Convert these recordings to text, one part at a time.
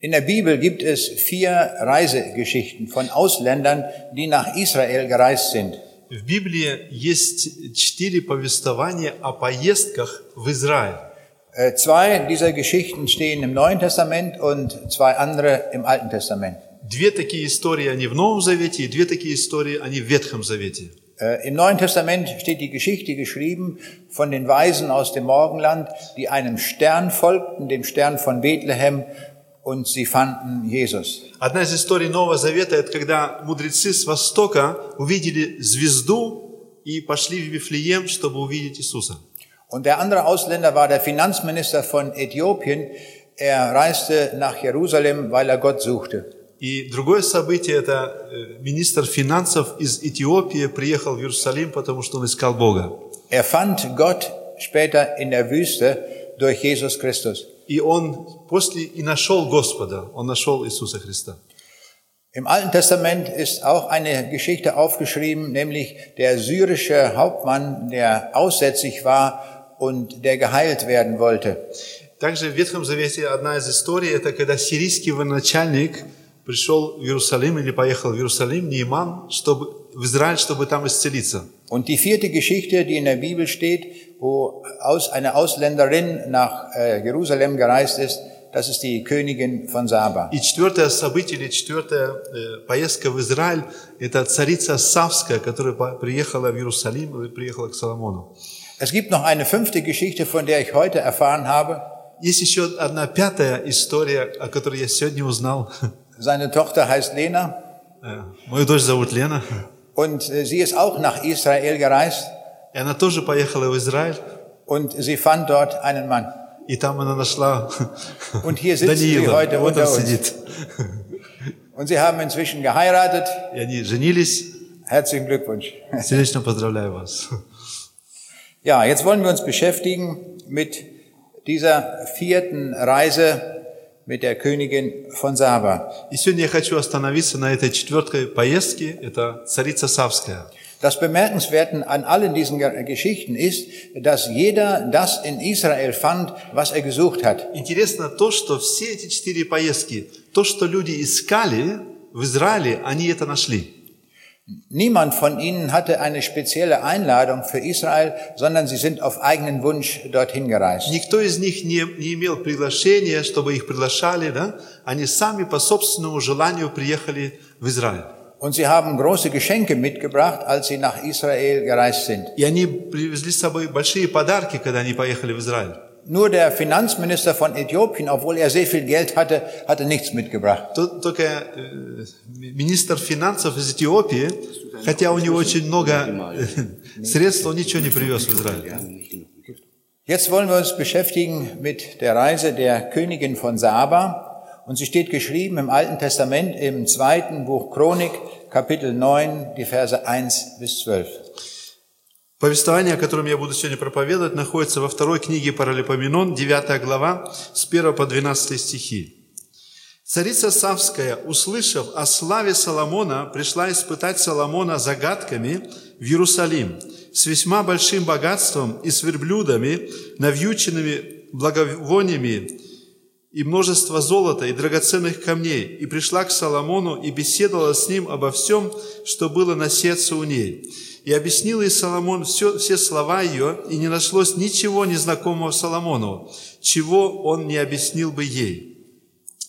In der Bibel gibt es vier Reisegeschichten von Ausländern, die nach Israel gereist sind. В Библии есть четыре повествования о поездках в Израиль. Äh, Zwei dieser Geschichten stehen im Neuen Testament und zwei andere im Alten Testament. Две такие истории, они в Новом Завете, и две такие истории, они в Ветхом Завете. Äh, Im Neuen Testament steht die Geschichte geschrieben von den Weisen aus dem Morgenland, die einem Stern folgten, dem Stern von Bethlehem, und sie fanden Jesus. Одна из историй Нового Завета – это когда мудрецы с Востока увидели звезду и пошли в Вифлеем, чтобы увидеть Иисуса. Und der andere Ausländer war der Finanzminister von Äthiopien. Er reiste nach Jerusalem, weil er Gott suchte. И другое событие – это э, министр финансов из Этиопии приехал в Иерусалим, потому что он искал Бога. Er fand Gott später in der Wüste durch Jesus Christus. И он после и нашел Господа, он нашел Иисуса Христа. Im Alten Testament ist auch eine Geschichte aufgeschrieben, nämlich der syrische Hauptmann, der aussätzig war und der geheilt werden wollte. Также в Ветхом Завете одна из историй – это когда сирийский военачальник пришел в Иерусалим или поехал в Иерусалим, Нейман, чтобы, в Израиль, чтобы там исцелиться. Und die vierte Geschichte, die in der Bibel steht, wo aus, eine Ausländerin nach äh, Jerusalem gereist ist, das ist die Königin von Saba. И четвертое событие или четвертая э, поездка в Израиль – это царица Савская, которая по- приехала в Иерусалим и приехала к Соломону. Es gibt noch eine fünfte Geschichte, von der ich heute erfahren habe. Есть еще одна пятая история, о которой я сегодня узнал. Seine Tochter heißt Lena Э, Мою дочь зовут Лена, und äh, sie ist auch nach Israel gereist И она тоже поехала в Израиль, und sie fand dort einen Mann. и там она нашла Und hier sitzt sie Даниила, heute вот он uns. сидит. Und sie haben inzwischen geheiratet. И они женились. Herzlichen Glückwunsch. Сердечно поздравляю вас. Ja, jetzt wollen wir uns beschäftigen mit dieser vierten Reise mit der Königin von Saba. И сегодня я хочу остановиться на этой четвертой поездке. Это царица Савская. Das Bemerkenswerte an allen diesen Ge- Geschichten ist, dass jeder das in Israel fand, was er gesucht hat. Интересно то, что все эти четыре поездки, то, что люди искали в Израиле, они это нашли. Niemand von ihnen hatte eine spezielle Einladung für Israel, sondern sie sind auf eigenen Wunsch dorthin gereist. Никто из них не, не имел приглашения, чтобы их приглашали, да? Они сами по собственному желанию приехали в Израиль. Und sie haben große Geschenke mitgebracht, als sie nach Israel gereist sind. И они привезли с собой большие подарки, когда они поехали в Израиль. Nur der Finanzminister von Äthiopien, obwohl er sehr viel Geld hatte, hatte nichts mitgebracht. То- Только э, министр финансов из Эфиопии, хотя у него очень много э, средств, он ничего не привез в Израиль. Jetzt wollen wir uns beschäftigen mit der Reise der Königin von Saba. Und sie steht geschrieben im Alten Testament im zweiten Buch Chronik, Kapitel 9, die Verse 1 bis 12. Повествование, о котором я буду сегодня проповедовать, находится во второй книге Паралипоменон, 9 глава, с 1 по 12 стихи. Царица Савская, услышав о славе Соломона, пришла испытать Соломона загадками в Иерусалим с весьма большим богатством и с верблюдами, навьюченными благовониями и множество золота и драгоценных камней, и пришла к Соломону и беседовала с ним обо всем, что было на сердце у ней. И объяснил ей Соломон все, все слова ее, и не нашлось ничего незнакомого Соломону, чего он не объяснил бы ей.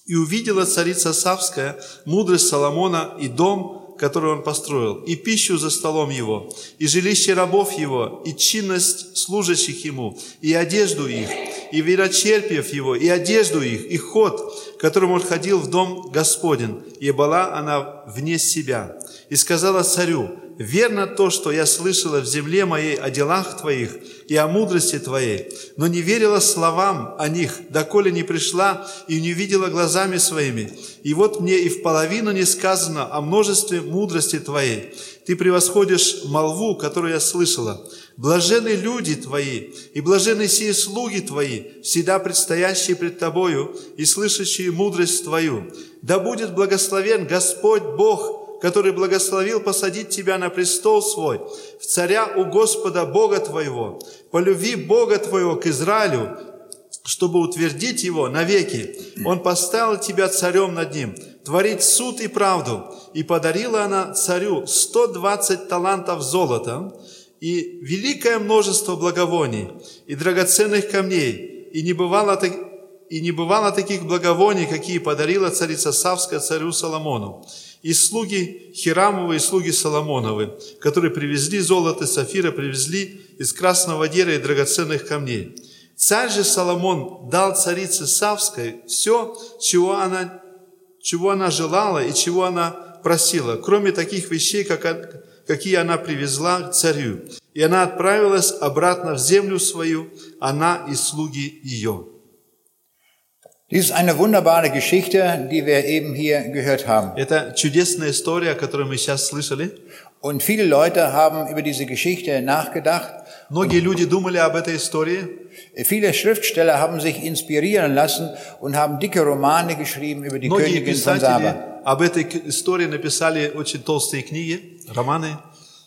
И увидела царица Савская мудрость Соломона и дом, который он построил, и пищу за столом его, и жилище рабов его, и чинность служащих ему, и одежду их, и верочерпьев его, и одежду их, и ход, которым он ходил в дом Господен, и была она вне себя. И сказала царю, верно то, что я слышала в земле моей о делах твоих и о мудрости твоей, но не верила словам о них, доколе не пришла и не видела глазами своими. И вот мне и в половину не сказано о множестве мудрости твоей. Ты превосходишь молву, которую я слышала. Блажены люди твои, и блажены сие слуги твои, всегда предстоящие пред тобою и слышащие мудрость твою. Да будет благословен Господь Бог, который благословил посадить тебя на престол свой, в царя у Господа Бога твоего, полюби Бога твоего к Израилю, чтобы утвердить его навеки. Он поставил тебя царем над ним, творить суд и правду. И подарила она царю 120 талантов золота и великое множество благовоний и драгоценных камней. И не бывало, так- и не бывало таких благовоний, какие подарила царица Савская царю Соломону. И слуги Хирамовы и слуги Соломоновы, которые привезли золото и сафира, привезли из красного дерева и драгоценных камней. Царь же Соломон дал царице Савской все, чего она, чего она желала и чего она просила, кроме таких вещей, как, какие она привезла к царю. И она отправилась обратно в землю свою, она и слуги ее. Dies ist eine wunderbare Geschichte, die wir eben hier gehört haben. Это чудесная история, которую мы сейчас слышали. Und viele Leute haben über diese Geschichte nachgedacht. Многие люди думали об этой истории. Viele Schriftsteller haben sich inspirieren lassen und haben dicke Romane geschrieben über die Многие Königin von Saba. писатели об этой к- истории написали очень толстые книги, романы.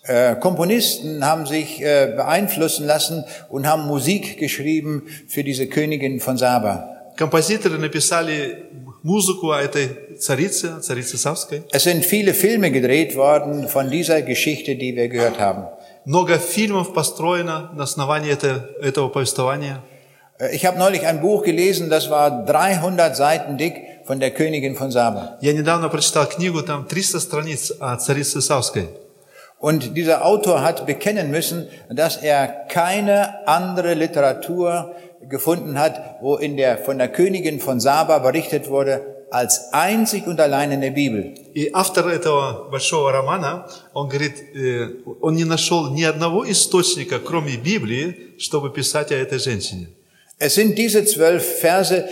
Äh, Komponisten haben sich äh, beeinflussen lassen und haben Musik geschrieben für diese Königin von Saba. Композиторы написали музыку о этой царице, царице Савской. Es sind viele Filme gedreht worden von dieser Geschichte, die wir gehört haben. Много фильмов построено на основании это- этого повествования. Äh, Ich habe neulich ein Buch gelesen, das war 300 Seiten dick von der Königin von Saba. Я недавно прочитал книгу, там 300 страниц о царице Савской. Und dieser Autor hat bekennen müssen, dass er keine andere Literatur gefunden hat, wo in der, von der Königin von Saba berichtet wurde, als einzig und allein in der Bibel. И автор этого большого романа, он говорит, э, он не нашел ни одного источника, кроме Библии, чтобы писать о этой женщине. Es sind diese zwölf Verse,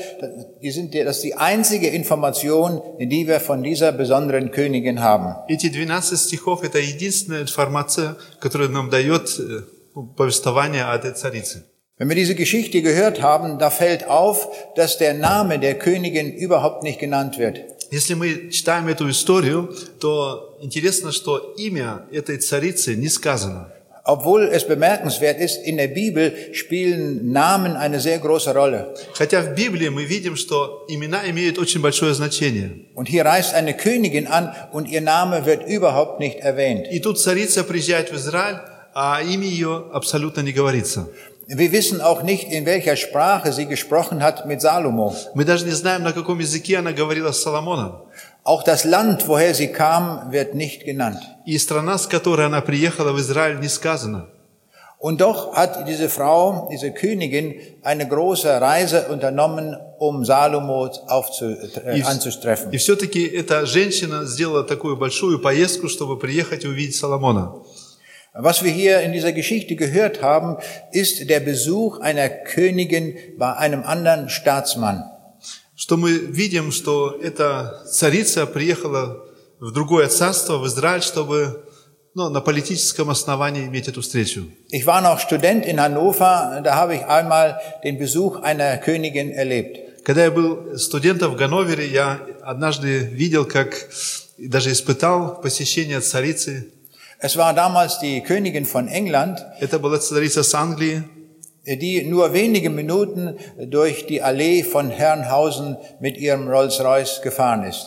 die sind, das ist die einzige Information, die wir von dieser besonderen Königin haben. Эти 12 стихов – это единственная информация, которая нам дает э, ну, повествование о этой царице. Wenn wir diese Geschichte gehört haben, da fällt auf, dass der Name der Königin überhaupt nicht genannt wird. Если мы читаем эту историю, то интересно, что имя этой царицы не сказано. Obwohl es bemerkenswert ist, in der Bibel spielen Namen eine sehr große Rolle. Хотя в Библии мы видим, что имена имеют очень большое значение. Und hier reist eine Königin an und ihr Name wird überhaupt nicht erwähnt. И тут царица приезжает в Израиль, а имя ее абсолютно не говорится. Wir wissen auch nicht, in welcher Sprache sie gesprochen hat mit Salomo. Мы даже не знаем, на каком языке она говорила с Соломоном. Auch das Land, woher sie kam, wird nicht genannt. И страна, с которой она приехала в Израиль, не сказано. Und doch hat diese Frau, diese Königin, eine große Reise unternommen, um Salomo aufzu, äh, И, anzutreffen. и все-таки эта женщина сделала такую большую поездку, чтобы приехать и увидеть Соломона. Was wir hier in dieser Geschichte gehört haben, ist der Besuch einer Königin bei einem anderen Staatsmann. Что мы видим, что эта царица приехала в другое царство, в Израиль, чтобы ну, на политическом основании иметь эту встречу. Ich war noch Student in Hannover, da habe ich einmal den Besuch einer Königin erlebt. Когда я был студентом в Ганновере, я однажды видел, как даже испытал посещение царицы. Es war damals die Königin von England, Это была царица с Англии, die nur wenige Minuten durch die Allee von Herrenhausen mit ihrem Rolls-Royce gefahren ist.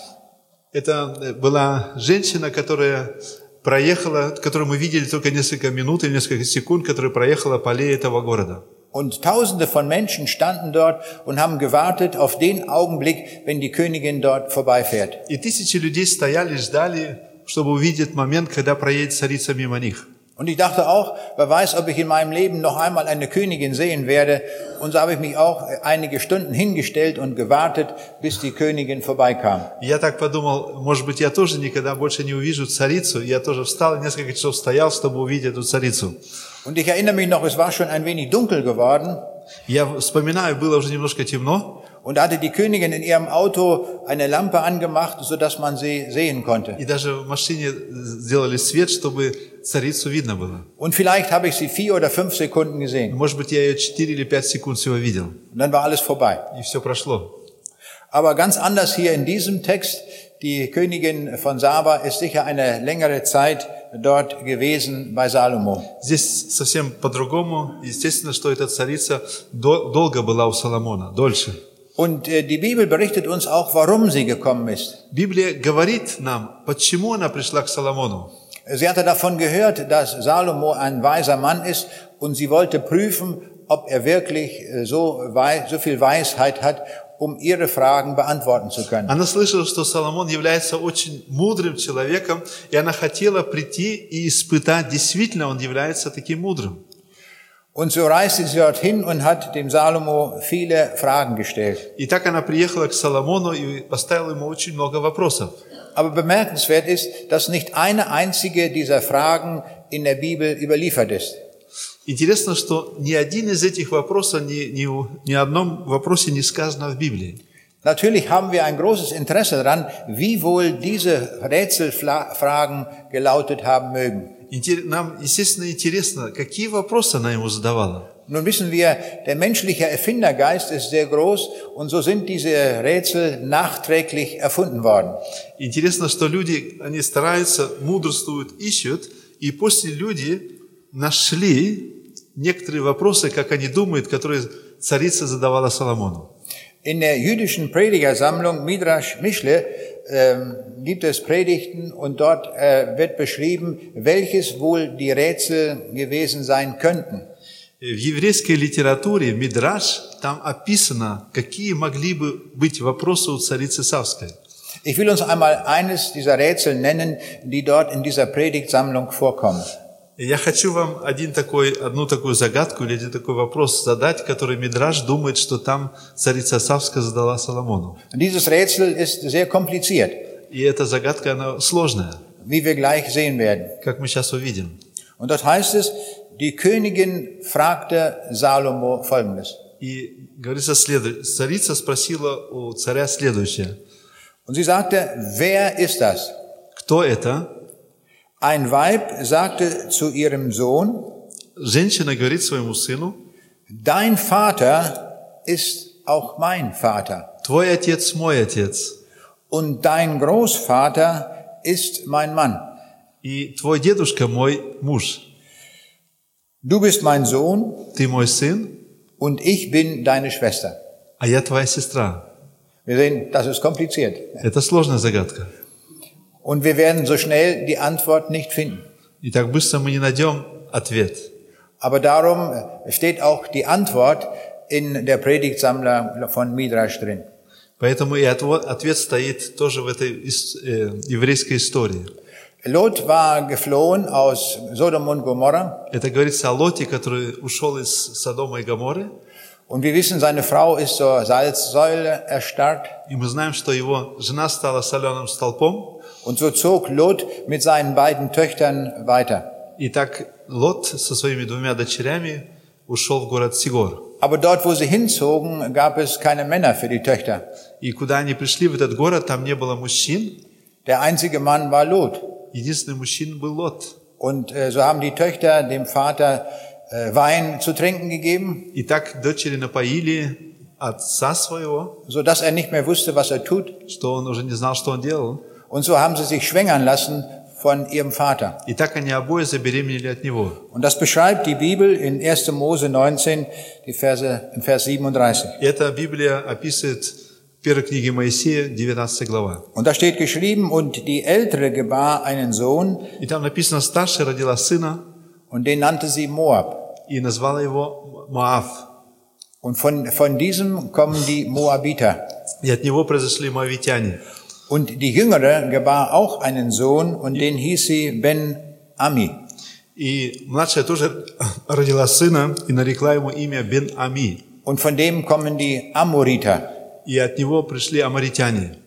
Это э, была женщина, которая проехала, которую мы видели только несколько минут или несколько секунд, которая проехала по аллее этого города. Und Tausende von Menschen standen dort und haben gewartet auf den Augenblick, wenn die Königin dort vorbeifährt. И тысячи людей стояли, ждали, чтобы увидеть момент, когда проедет царица мимо них. Und ich dachte auch, wer weiß, ob ich in meinem Leben noch einmal eine Königin sehen werde. Und so habe ich mich auch einige Stunden hingestellt und gewartet, bis die Königin vorbeikam. И я так подумал, может быть, я тоже никогда больше не увижу царицу. И я тоже встал и несколько часов стоял, чтобы увидеть эту царицу. Und ich erinnere mich noch, es war schon ein wenig dunkel geworden. Я вспоминаю, было уже немножко темно, Und da hatte die Königin in ihrem Auto eine Lampe angemacht, so dass man sie sehen konnte. и даже в машине сделали свет, чтобы царицу видно было. Und vielleicht habe ich sie vier oder fünf Sekunden gesehen. Может быть, я ее 4 или 5 секунд всего видел. Und dann war alles vorbei. И все прошло. Aber ganz anders hier in diesem Text. Die Königin von Saba ist sicher eine längere Zeit dort gewesen bei Salomo. Здесь совсем по-другому. Естественно, что эта царица до- долго была у Соломона, дольше. Und äh, die Bibel berichtet uns auch, warum sie gekommen ist. Библия говорит нам, почему она пришла к Соломону. Sie hatte davon gehört, dass Salomo ein weiser Mann ist und sie wollte prüfen, ob er wirklich äh, so, wei so viel Weisheit hat, um ihre Fragen beantworten zu können. Она слышала, что Соломон является очень мудрым человеком, и она хотела прийти и испытать, действительно он является таким мудрым. Und so reiste sie dorthin und hat dem Salomo viele Fragen gestellt. И так она приехала к Соломону и поставила ему очень много вопросов. Aber bemerkenswert ist, dass nicht eine einzige dieser Fragen in der Bibel überliefert ist. Интересно, что ни один из этих вопросов, ни, ни, у- ни о одном вопросе не сказано в Библии. Natürlich haben wir ein großes Interesse daran, wie wohl diese Rätselfragen gelautet haben mögen. Нам, естественно, интересно, какие вопросы она ему задавала. Nun wissen wir, der menschliche Erfindergeist ist sehr groß und so sind diese Rätsel nachträglich erfunden worden. Интересно, что люди, они стараются, мудрствуют, ищут, и после люди нашли некоторые вопросы, как они думают, которые царица задавала Соломону. In der jüdischen Predigersammlung Midrash Mischle ähm, gibt es Predigten und dort äh, wird beschrieben, welches wohl die Rätsel gewesen sein könnten. В еврейской литературе Мидраш, там описано, какие могли бы быть вопросы у царицы Савской. Ich will uns einmal eines dieser Rätsel nennen, die dort in dieser Predigtsammlung vorkommen. И Я хочу вам один такой, одну такую загадку или один такой вопрос задать, который Мидраш думает, что там царица Савская задала Соломону. Und dieses Rätsel ist sehr kompliziert, И эта загадка, она сложная, wie wir gleich sehen werden. как мы сейчас увидим. Und dort heißt es, die Königin fragte Salomo Folgendes. И говорится следующее. Царица спросила у царя следующее. Und sie sagte, wer ist das? Кто это? Ein Weib sagte zu ihrem Sohn, Женщина говорит своему сыну, dein Vater ist auch mein Vater твой отец мой отец, und dein Großvater ist mein Mann. и твой дедушка мой муж. Du bist mein Sohn Ты мой сын, und ich bin deine Schwester. а я твоя сестра. Wir sehen, das ist kompliziert. Это сложная загадка. Und wir werden so schnell die Antwort nicht finden. И так быстро мы не найдем ответ. Aber darum steht auch die Antwort in der Predigtsammler von Midrash drin. Поэтому и отво- ответ стоит тоже в этой ис- э, еврейской истории. Lot war geflohen aus Sodom und Gomorra Это говорится о Лоте, который ушел из Содома и Гоморры. und wir wissen, seine Frau ist zur Salzsäule erstarrt И мы знаем, что его жена стала соленым столпом. und so zog Lot mit seinen beiden Töchtern weiter. И так Лот со своими двумя дочерями ушел в город Сигор. Aber dort, wo sie hinzogen, gab es keine Männer für die Töchter. И куда они пришли, в этот город, там не было мужчин. Der einzige Mann war Lot. Единственный мужчин был Лот. Und äh, so haben die Töchter dem Vater äh, Wein zu trinken gegeben, И так дочери напоили отца своего, so dass er nicht mehr wusste, was er tut. что он уже не знал, что он делал. Und so haben sie sich schwängern lassen von ihrem Vater. И так они обои забеременели от него. Und das beschreibt die Bibel in 1. Mose 19, die Verse, im Vers 37. И эта Библия описывает в первой книге Моисея, 19 глава. Und da steht geschrieben, und die Ältere gebar einen Sohn, И там написано, старшая родила сына und den nannte sie Moab. и назвала его Моав. Und von, von diesem kommen die Moabiter. И от него произошли моавитяне. Und die Jüngere gebar auch einen Sohn, und den hieß sie Ben Ami. И младшая тоже родила сына и нарекла ему имя Бен Ами. Und von dem kommen die Amoriter. И от него пришли амаритяне.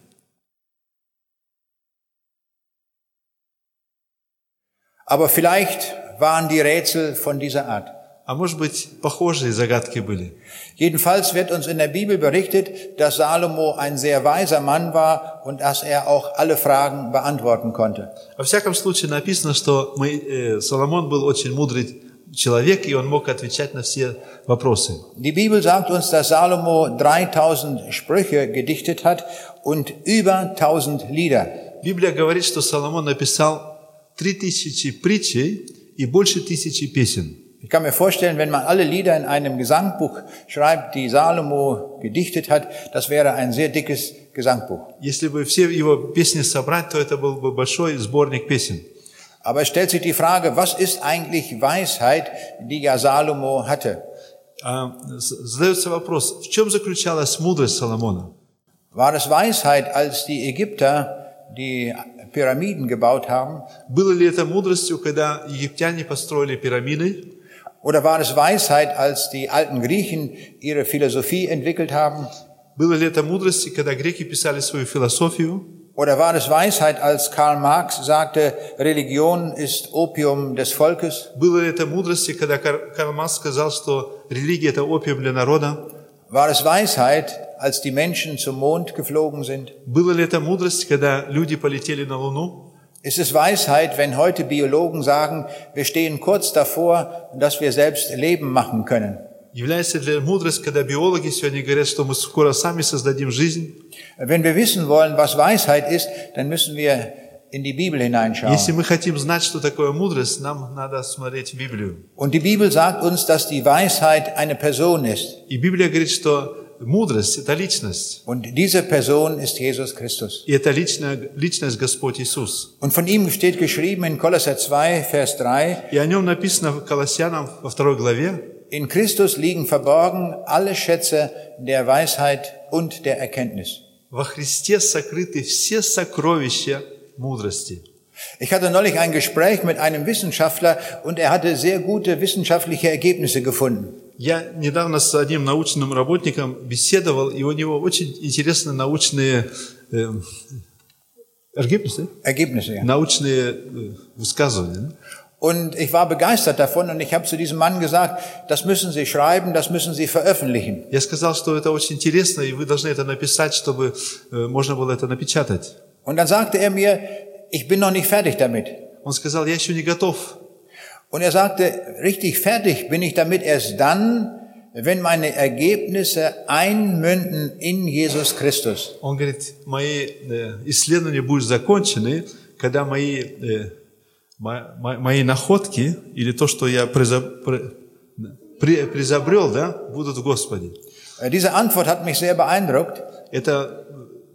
Aber vielleicht waren die Rätsel von dieser Art. А может быть, похожие загадки были. Jedenfalls wird uns in der Bibel berichtet, dass Salomo ein sehr weiser Mann war und dass er auch alle Fragen beantworten konnte. Во всяком случае написано, что мы, э, Соломон был очень мудрый человек, и он мог отвечать на все вопросы. Die Bibel sagt uns, dass Salomo 3000 Sprüche gedichtet hat und über 1000 Lieder. Библия говорит, что Соломон написал три тысячи притчей и больше тысячи песен. Ich kann mir vorstellen, wenn man alle Lieder in einem Gesangbuch schreibt, die Salomo gedichtet hat, das wäre ein sehr dickes Gesangbuch. Если бы все его песни собрать, то это был бы большой сборник песен. Aber es stellt sich die Frage, was ist eigentlich Weisheit, die ja Salomo hatte? А, з- Задается вопрос, в чем заключалась мудрость Соломона? War es Weisheit, als die Ägypter die Pyramiden gebaut haben? Было ли это мудростью, когда египтяне построили пирамиды? Oder war es Weisheit, als die alten Griechen ihre Philosophie entwickelt haben? Было ли это мудростью, когда греки писали свою философию? Oder war es Weisheit, als Karl Marx sagte, Religion ist Opium des Volkes? Было ли это мудростью, когда Кар- Карл Маркс сказал, что религия – это опиум для народа? War es Weisheit, als die Menschen zum Mond geflogen sind? Было ли это мудрость, когда люди полетели на Луну? Ist es Weisheit, wenn heute Biologen sagen, wir stehen kurz davor, dass wir selbst Leben machen können? Является ли мудрость, когда биологи сегодня говорят, что мы скоро сами создадим жизнь? Wenn wir wissen wollen, was Weisheit ist, dann müssen wir in die Bibel Если hineinschauen. мы хотим знать, что такое мудрость, нам надо смотреть Библию. Und die Bibel sagt uns, dass die Weisheit eine Person ist. И Библия говорит, что мудрость – это личность. Und diese Person ist Jesus Christus. И это личная, личность Господь Иисус. Und von ihm steht geschrieben in Kolosser 2, Vers 3, И о нем написано в Колоссянам во второй главе, in Christus liegen verborgen alle Schätze der Weisheit und der Erkenntnis. во Христе сокрыты все сокровища мудрости. Ich hatte neulich ein Gespräch mit einem Wissenschaftler und er hatte sehr gute wissenschaftliche Ergebnisse gefunden. Я недавно с одним научным работником беседовал, и у него очень интересные научные э, Ergebnisse, Ergebnisse, ja. научные э, высказывания. Und ich war begeistert davon und ich habe zu diesem Mann gesagt, das müssen Sie schreiben, das müssen Sie veröffentlichen. Я сказал, что это очень интересно, и вы должны это написать, чтобы э, можно было это напечатать. Und dann sagte er mir, ich bin noch nicht fertig damit. Он сказал, я еще не готов. Und er sagte, richtig fertig bin ich damit erst dann, wenn meine Ergebnisse einmünden in Jesus Christus. Он говорит, мои э, исследования будут закончены, когда мои, э, мо- мо- мои находки или то, что я приза- при- при- призобрел, да, будут в Господе. Äh, Diese Antwort hat mich sehr beeindruckt, Это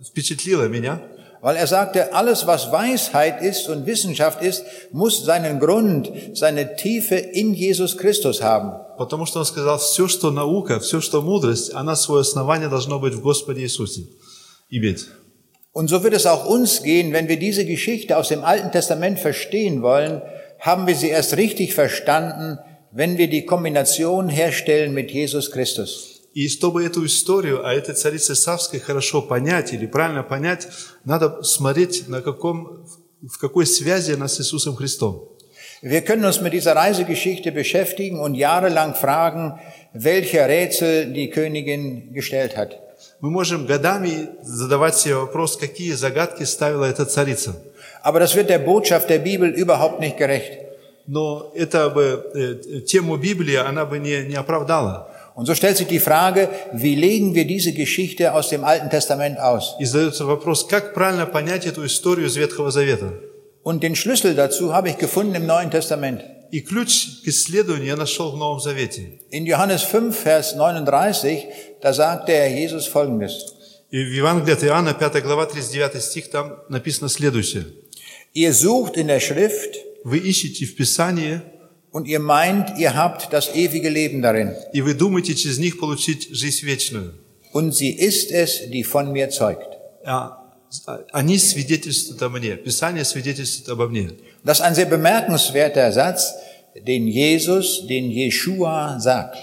впечатлило меня, weil er sagte, alles was Weisheit ist und Wissenschaft ist, muss seinen Grund, seine Tiefe in Jesus Christus haben. потому что он сказал, все, что наука, все, что мудрость, она свое основание должно быть в Господе Иисусе иметь. Und so wird es auch uns gehen, wenn wir diese Geschichte aus dem Alten Testament verstehen wollen, haben wir sie erst richtig verstanden, wenn wir die Kombination herstellen mit Jesus Christus. И чтобы эту историю о этой царице Савской хорошо понять или правильно понять, надо смотреть, на каком, в какой связи она с Иисусом Христом. Wir können uns mit dieser Reisegeschichte beschäftigen und jahrelang fragen, welche Rätsel die Königin gestellt hat. Мы можем годами задавать себе вопрос, какие загадки ставила эта царица. Aber das wird der Botschaft der Bibel überhaupt nicht gerecht. Но это бы, э, тему Библии она бы не, не оправдала. Und so stellt sich die Frage, wie legen wir diese Geschichte aus dem Alten Testament aus? И задается вопрос, как правильно понять эту историю из Ветхого Завета. Und den Schlüssel dazu habe ich gefunden im Neuen Testament. И ключ к исследованию я нашел в Новом Завете. In Johannes 5, Vers 39, da sagt der Herr Jesus Folgendes. И в Евангелии от Иоанна, 5 глава, 39 стих, там написано следующее. Ihr sucht in der Schrift Вы ищете в Писании, und ihr meint, ihr habt das ewige Leben darin. и вы думаете через них получить жизнь вечную. Und sie ist es, die von mir zeugt. А они свидетельствуют о мне. Писание свидетельствует обо мне. Das ist ein sehr bemerkenswerter Satz, den Jesus, den Jeshua sagt.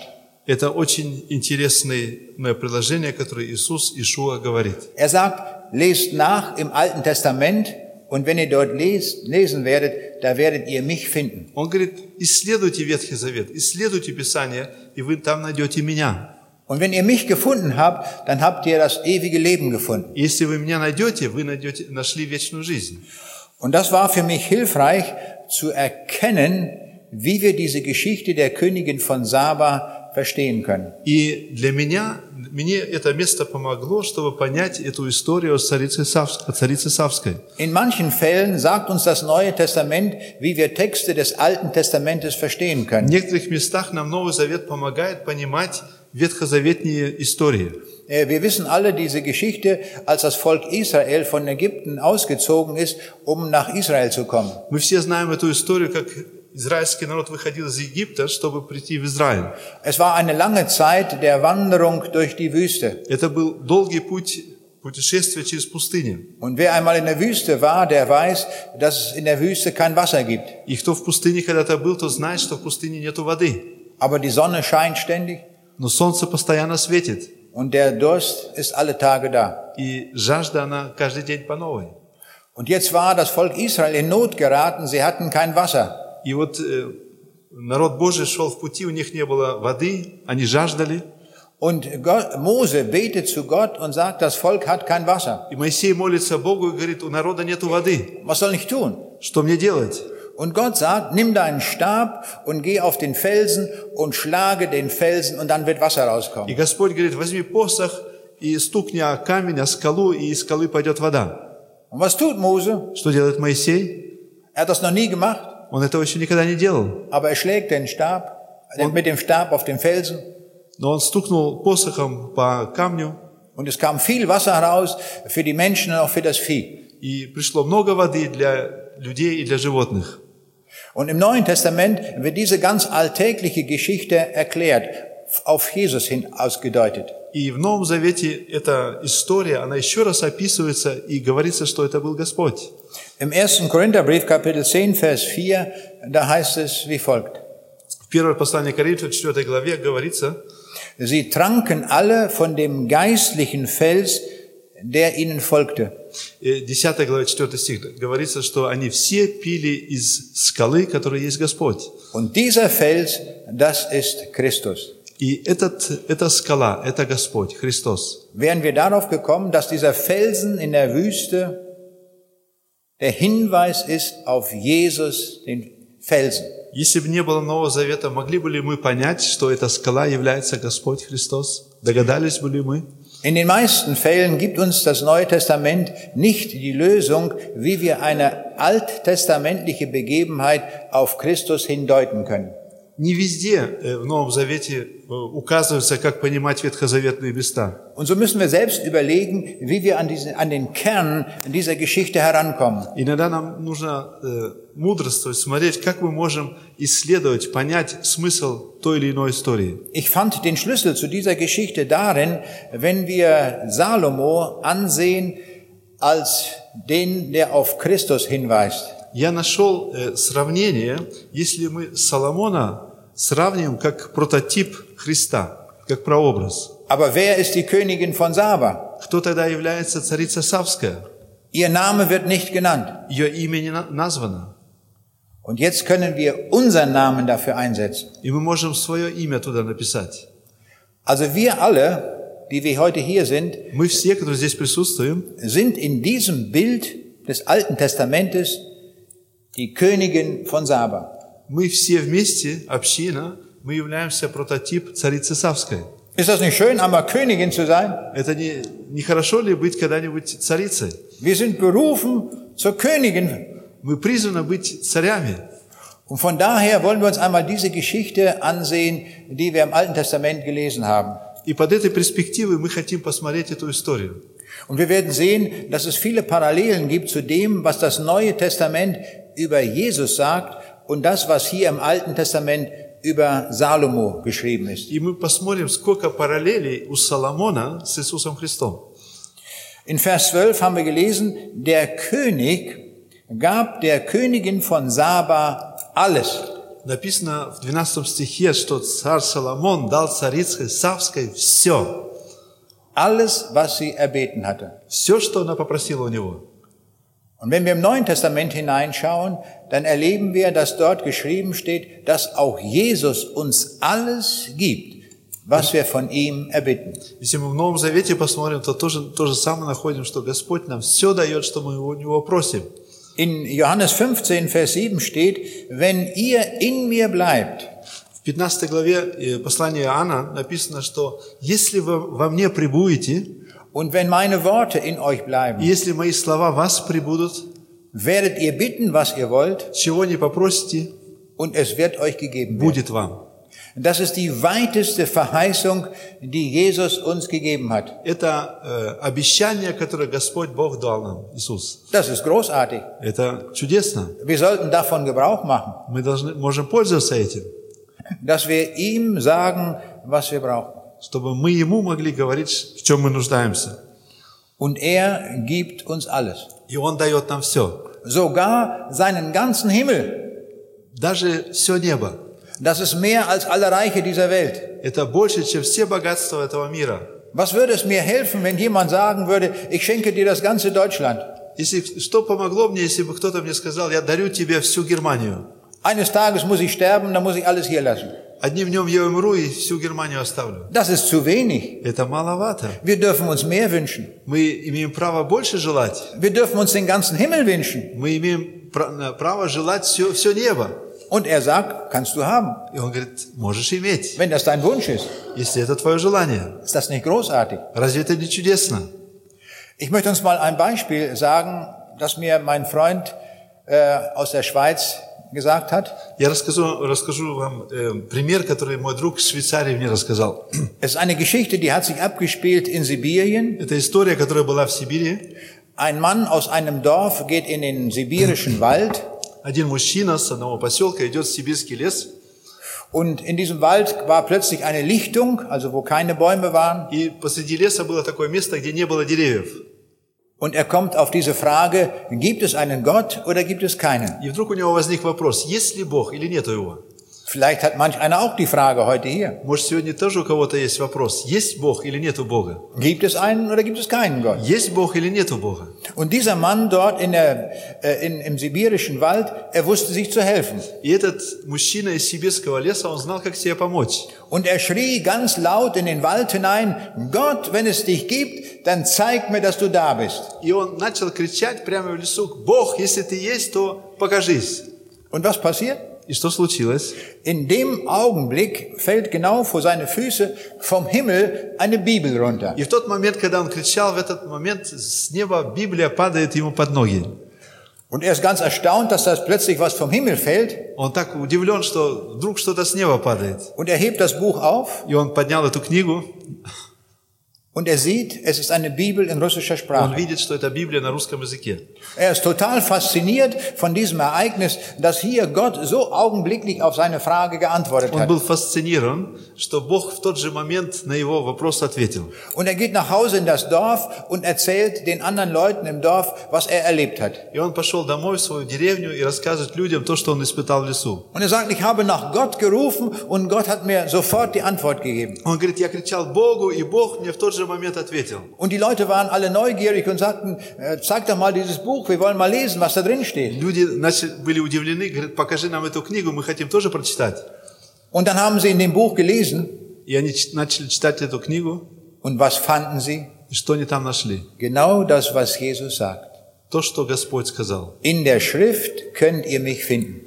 Это очень интересное предложение, которое Иисус Ишуа говорит. Er sagt, lest nach im Alten Testament und wenn ihr dort lest, lesen werdet, da werdet ihr mich finden. Он говорит, исследуйте Ветхий Завет, исследуйте Писание, и вы там найдете меня. Und wenn ihr mich gefunden habt, dann habt ihr das ewige Leben gefunden. Если вы меня найдете, вы найдете, нашли вечную жизнь. Und das war für mich hilfreich zu erkennen, wie wir diese Geschichte der Königin von Saba verstehen können. И для меня мне это место помогло, чтобы понять эту историю о царице, Савс- о царице Савской. In manchen Fällen sagt uns das Neue Testament, wie wir Texte des Alten Testamentes verstehen В können. некоторых местах нам Новый Завет помогает понимать ветхозаветные истории. Äh, Wir wissen alle diese Geschichte, als das Volk Israel von Ägypten ausgezogen ist, um nach Israel zu kommen. Мы все знаем эту историю, как израильский народ выходил из Египта, чтобы прийти в Израиль. Es war eine lange Zeit der Wanderung durch die Wüste. Это был долгий путь путешествия через пустыню. Und wer einmal in der Wüste war, der weiß, dass es in der Wüste kein Wasser gibt. И кто в пустыне когда-то был, тот знает, что в пустыне нету воды. Aber die Sonne scheint ständig Но солнце постоянно светит, und der Durst ist alle Tage da. и жажда, она каждый день по новой. Und jetzt war das Volk Israel in Not geraten, sie hatten kein Wasser. И вот э, народ Божий шел в пути, у них не было воды, они жаждали. Und Gott, Mose betet zu Gott und sagt, das Volk hat kein Wasser. И Моисей молится Богу и говорит, у народа нету воды. Was soll ich tun? Что мне делать? Und Gott sagt, nimm deinen Stab und geh auf den Felsen und schlage den Felsen und dann wird Wasser И rauskommen. Господь говорит, возьми посох и стукни о камень, о скалу, и из скалы пойдет вода. Und was tut Mose? Что делает Моисей? Er hat das noch nie gemacht, Он этого еще никогда не делал. aber er schlägt den Stab, äh, mit dem Stab auf den Felsen Но он стукнул посохом по камню, und es kam viel Wasser raus für die Menschen und auch für das Vieh. и пришло много воды для людей и для животных. Und im Neuen Testament wird diese ganz alltägliche Geschichte erklärt, auf Jesus hin ausgedeutet. И в Новом Завете эта история, она еще раз описывается, и говорится, что это был Господь. Im 1. Korintherbrief Kapitel 10 Vers 4, da heißt es wie folgt. В первое послание Коринфянам, 4 главе, говорится, Sie tranken alle von dem geistlichen Fels, der ihnen folgte. э, 10 глава, 4 стих, говорится, что они все пили из скалы, которая есть Господь. Und dieser Fels, das ist Christus. И этот, эта скала, это Господь, Христос. Wären wir darauf gekommen, dass dieser Felsen in der Wüste der Hinweis ist auf Jesus, den Felsen. Если бы не было Нового Завета, могли бы ли мы понять, что эта скала является Господь Христос? Догадались бы ли мы? In den meisten Fällen gibt uns das Neue Testament nicht die Lösung, wie wir eine alttestamentliche Begebenheit auf Christus hindeuten können. Не везде э, в Новом Завете э, указывается, как понимать ветхозаветные места. Und so müssen wir selbst überlegen, wie wir an, diesen, an den Kern dieser Geschichte herankommen. Иногда нам нужно э, мудрствовать, смотреть, как мы можем исследовать, понять смысл той или иной истории. Ich fand den Schlüssel zu dieser Geschichte darin, wenn wir Salomo ansehen als den, der auf Christus hinweist. Я нашел э, сравнение, если мы Соломона сравним как прототип Христа, как прообраз. Aber wer ist die Königin von Saba? Кто тогда является царица Савская? Ihr Name wird nicht genannt. Ее имя не на- названо. Und jetzt können wir unseren Namen dafür einsetzen. И мы можем свое имя туда написать. Also wir alle, die wir heute hier sind, Мы все, которые здесь присутствуем, sind in diesem Bild des Alten Testamentes die Königin von Saba. мы все вместе, община, мы являемся прототип царицы Савской. Ist das nicht schön, einmal Königin zu sein? Это не, не хорошо ли быть когда-нибудь царицей? Wir sind berufen zur Königin. Мы призваны быть царями. Und von daher wollen wir uns einmal diese Geschichte ansehen, die wir im Alten Testament gelesen haben. И под этой перспективой мы хотим посмотреть эту историю. Und wir werden sehen, dass es viele Parallelen gibt zu dem, was das Neue Testament über Jesus sagt und das, was hier im Alten Testament über Salomo geschrieben ist. И мы посмотрим, сколько параллелей у Соломона с Иисусом Христом. In Vers 12 haben wir gelesen, der König gab der Königin von Saba alles. Написано в 12 стихе, что царь Соломон дал царице Савской все. Alles, was sie erbeten hatte. Все, что она попросила у него. Und wenn wir im Neuen Testament hineinschauen, dann erleben wir, dass dort geschrieben steht, dass auch Jesus uns alles gibt, was wir von ihm erbitten. Если мы в Новом Завете посмотрим, то тоже, то же самое находим, что Господь нам все дает, что мы у Него просим. In Johannes 15, Vers 7 steht, wenn ihr in mir bleibt В 15 главе э, послания Иоанна написано, что если вы во мне пребудете, und wenn meine Worte in euch и bleiben, если мои слова в вас пребудут, werdet ihr bitten, was ihr wollt, чего не попросите, und es wird euch gegeben werden. будет вам. Das ist die weiteste Verheißung, die Jesus uns gegeben hat. Это э, обещание, которое Господь Бог дал нам, Иисус. Das ist großartig. Это чудесно. Wir sollten davon Gebrauch machen, Мы должны, можем пользоваться этим, dass wir ihm sagen, was wir brauchen. чтобы мы Ему могли говорить, в чем мы нуждаемся. Und er gibt uns alles. И Он дает нам все. Sogar seinen ganzen Himmel. Даже все небо. Das ist mehr als alle Reiche dieser Welt. Это больше, чем все богатства этого мира. Was würde es mir helfen, wenn jemand sagen würde, ich schenke dir das ganze Deutschland? Если, что помогло мне, если бы кто-то мне сказал, я дарю тебе всю Германию. Eines Tages muss ich sterben, dann muss ich alles hier lassen. Одним днем я умру и всю Германию оставлю. Das ist zu wenig. Это маловато. Wir dürfen uns mehr wünschen. Мы имеем право больше желать. Wir dürfen uns den ganzen Himmel wünschen. Мы имеем пра- право желать все, все небо. Und er sagt, kannst du haben, И он говорит, можешь иметь, wenn das dein Wunsch ist. если это твое желание. Ist das nicht großartig? Разве это не чудесно? Ich möchte uns mal ein Beispiel sagen, das mir mein Freund äh, aus der Schweiz gesagt hat. Я расскажу, расскажу вам э, пример, который мой друг в Швейцарии мне рассказал. Es ist eine Geschichte, die hat sich abgespielt in Sibirien. Это история, которая была в Сибири. Ein Mann aus einem Dorf geht in den sibirischen Wald Один мужчина с одного поселка идет в сибирский лес, und in diesem Wald war plötzlich eine Lichtung, also wo keine Bäume waren. и посреди леса было такое место, где не было деревьев. Und er kommt auf diese Frage, gibt es einen Gott oder gibt es keinen? И вдруг у него возник вопрос, есть ли Бог или нету его? Vielleicht hat manch einer auch die Frage heute hier. Может, сегодня тоже у кого-то есть вопрос, есть Бог или нету Бога? Gibt es einen oder gibt es keinen Gott? Есть Бог или нету Бога? Und dieser Mann dort in der, äh, in, im sibirischen Wald, er wusste sich zu helfen. И этот мужчина из сибирского леса, он знал, как себе помочь. Und er schrie ganz laut in den Wald hinein, Gott, wenn es dich gibt, dann zeig mir, dass du da bist. И он начал кричать прямо в лесу, Бог, если ты есть, то покажись. Und was passiert? И что случилось? In dem Augenblick fällt genau vor seine Füße vom Himmel eine Bibel runter. И в тот момент, когда он кричал, в этот момент с неба Библия падает ему под ноги. Und er ist ganz erstaunt, dass das plötzlich was vom Himmel fällt. Он так удивлен, что вдруг что-то с неба падает. Und er hebt das Buch auf И он поднял эту книгу, und er sieht, es ist eine Bibel in russischer он Sprache. видит, что это Библия на русском языке. Er ist total fasziniert von diesem Ereignis, dass hier Gott so augenblicklich auf seine Frage geantwortet Он hat. был фасцинирован, что Бог в тот же момент на его вопрос ответил. Und er geht nach Hause in das Dorf und erzählt den anderen Leuten im Dorf, was er erlebt hat. И он пошел домой в свою деревню и рассказывает людям то, что он испытал в лесу. Und er sagt, ich habe nach Gott gerufen und Gott hat mir sofort die Antwort gegeben. Он говорит, я кричал Богу, и Бог мне в тот же момент ответил. Und die Leute waren alle neugierig und sagten, äh, zeig doch mal dieses Buch, wir wollen mal lesen, was da drin steht. Люди начали, были удивлены, говорят, покажи нам эту книгу, мы хотим тоже прочитать. Und dann haben sie in dem Buch gelesen И они ч- начали читать эту книгу, und was fanden sie? и что они там нашли? Genau das, was Jesus sagt. То, что Господь сказал. In der Schrift könnt ihr mich finden.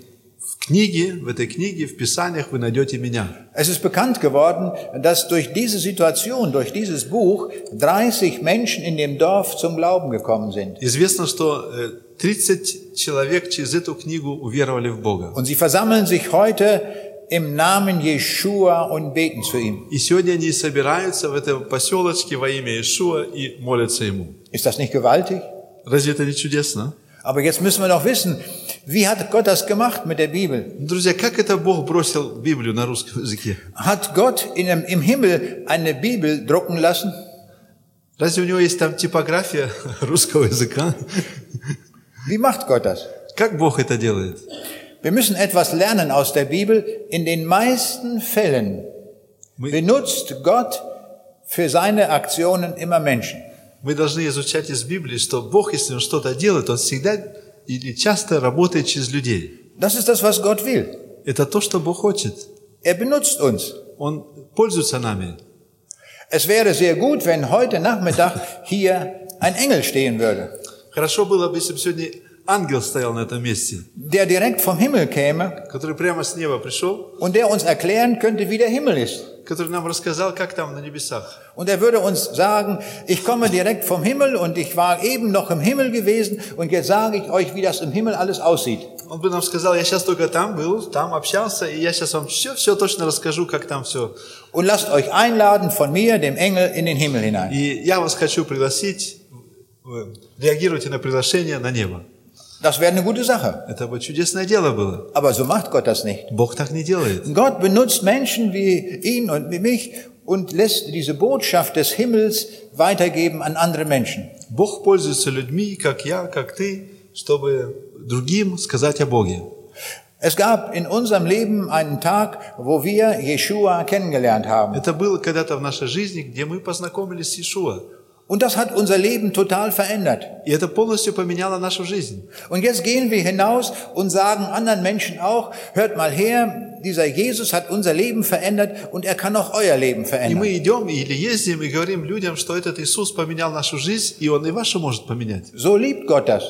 В книге, в этой книге, в Писаниях вы найдете меня. Es ist bekannt geworden, dass durch diese Situation, durch dieses Buch 30 Menschen in dem Dorf zum Glauben gekommen sind. Известно, что э, 30 человек через эту книгу уверовали в Бога. Und sie versammeln sich heute im Namen Jeschua und beten zu ihm. И сегодня они собираются в этом поселочке во имя Иешуа и молятся Ему. Ist das nicht gewaltig? Разве это не чудесно? Aber jetzt müssen wir noch wissen, wie hat Gott das gemacht mit der Bibel? Друзья, как это Бог бросил Библию на русском языке? Hat Gott in dem, im Himmel eine Bibel drucken lassen? Разве у него есть там типография русского языка? Wie macht Gott das? Как Бог это делает? Wir müssen etwas lernen aus der Bibel. In den meisten Fällen benutzt Gott für seine Aktionen immer Menschen. Мы должны изучать из Библии, что Бог, если Он что-то делает, Он всегда или часто работает через людей. Das ist das, was Gott will. Это то, что Бог хочет. Er benutzt uns. Он пользуется нами. Es wäre sehr gut, wenn heute Nachmittag hier ein Engel stehen würde. Хорошо было бы, если бы сегодня ангел стоял на этом месте, der direkt vom Himmel käme который прямо с неба пришел, und der uns erklären könnte, wie der Himmel ist. который нам рассказал, как там на небесах. Und er würde uns sagen, ich komme direkt vom Himmel und ich war eben noch im Himmel gewesen und jetzt sage ich euch, wie das im Himmel alles aussieht. Он бы нам сказал, я сейчас только там был, там общался, и я сейчас вам все, все точно расскажу, как там все. Und lasst euch einladen von mir, dem Engel, in den Himmel hinein. И я вас хочу пригласить, э, реагируйте на приглашение на небо. Das wäre eine gute Sache. Это бы чудесное дело было. Aber so macht Gott das nicht. Бог так не делает. Gott benutzt Menschen wie ihn und wie mich und lässt diese Botschaft des Himmels weitergeben an andere Menschen. Бог пользуется людьми, как я, как ты, чтобы другим сказать о Боге. Es gab in unserem Leben einen Tag, wo wir Jeshua kennengelernt haben. Это было когда-то в нашей жизни, где мы познакомились с Иешуа. Und das hat unser Leben total verändert. И это полностью поменяло нашу жизнь. Und jetzt gehen wir hinaus und sagen anderen Menschen auch, hört mal her, dieser Jesus hat unser Leben verändert und er kann auch euer Leben И verändern. мы идем или ездим и говорим людям, что этот Иисус поменял нашу жизнь, и Он и вашу может поменять. So liebt Gott das.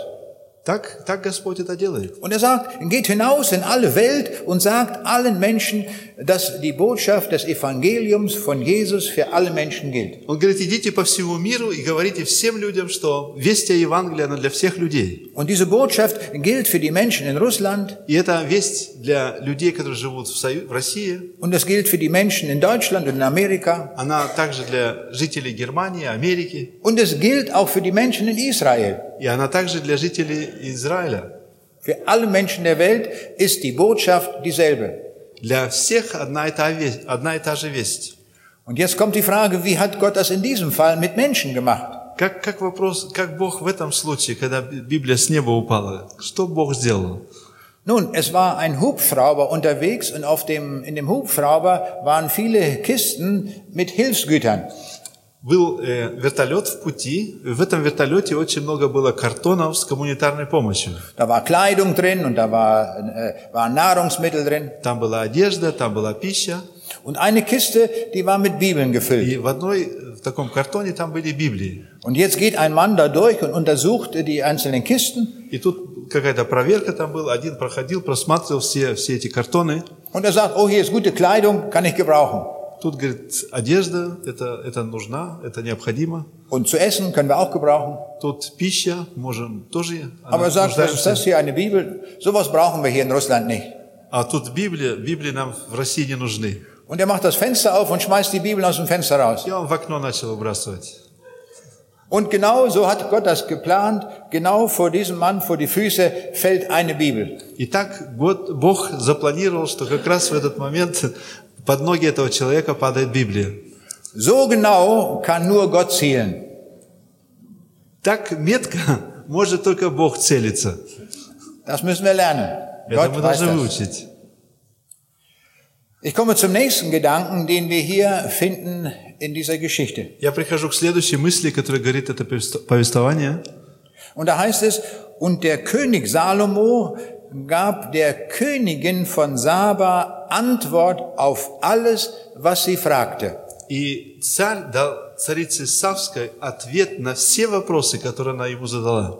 Так, так Господь это делает. Und er sagt, geht hinaus in alle Welt und sagt allen Menschen, dass die Botschaft des Evangeliums von Jesus für alle Menschen gilt. Он говорит, идите по всему миру и говорите всем людям, что весть о Евангелии, она для всех людей. Und diese Botschaft gilt für die Menschen in Russland И это весть для людей, которые живут в, Сою- в России. und es gilt für die Menschen in Deutschland und in Amerika Она также для жителей Германии, Америки. und es gilt auch für die Menschen in Israel. И она также для жителей Израиля. Für alle Menschen der Welt ist die Botschaft dieselbe. Для всех одна и, та весть, одна и та же весть. Und jetzt kommt die Frage, wie hat Gott das in diesem Fall mit Menschen gemacht? Как, как вопрос, как Бог в этом случае, когда Библия с неба упала, что Бог сделал? Nun, es war ein Hubschrauber unterwegs und auf dem, in dem Hubschrauber waren viele Kisten mit Hilfsgütern. Был э, вертолет в пути, в этом вертолете очень много было картонов с гуманитарной помощью. Da war Kleidung drin und da war, äh, waren Nahrungsmittel drin. Там была одежда, там была пища, Und eine Kiste, die war mit Bibeln gefüllt. и в одной, в таком картоне там были Библии. Und jetzt geht ein Mann da durch und untersucht die einzelnen Kisten. И тут какая-то проверка там была, один проходил, просматривал все, все эти картоны. Und er sagt, oh, hier ist gute Kleidung, kann ich gebrauchen. Тут, говорит, одежда, это, это нужна, это необходимо. Und zu essen können wir auch gebrauchen. Тут пища, можем тоже, она Aber er sagt, was ist нуждаемся. das hier, eine Bibel? Sowas brauchen wir hier in Russland nicht. А тут Библия, Библии нам в России не нужны. Und er macht das Fenster auf und schmeißt die Bibel aus dem Fenster raus. И он в окно начал выбрасывать. Und genau so hat Gott das geplant. Genau vor diesem Mann, vor die Füße, fällt eine Bibel. И так год- Бог запланировал, что как раз в этот момент под ноги этого человека падает Библия. So genau kann nur Gott zielen. Так метко может только Бог целиться. Das müssen wir lernen. Это Gott мы weiß должны das. выучить. Ich komme zum nächsten Gedanken, den wir hier finden in dieser Geschichte. Я прихожу к следующей мысли, которая говорит это повест- повествование. Und da heißt es, und der König Salomo gab der Königin von Saba Antwort auf alles, was sie fragte. И царь дал царице Савской ответ на все вопросы, которые она ему задала.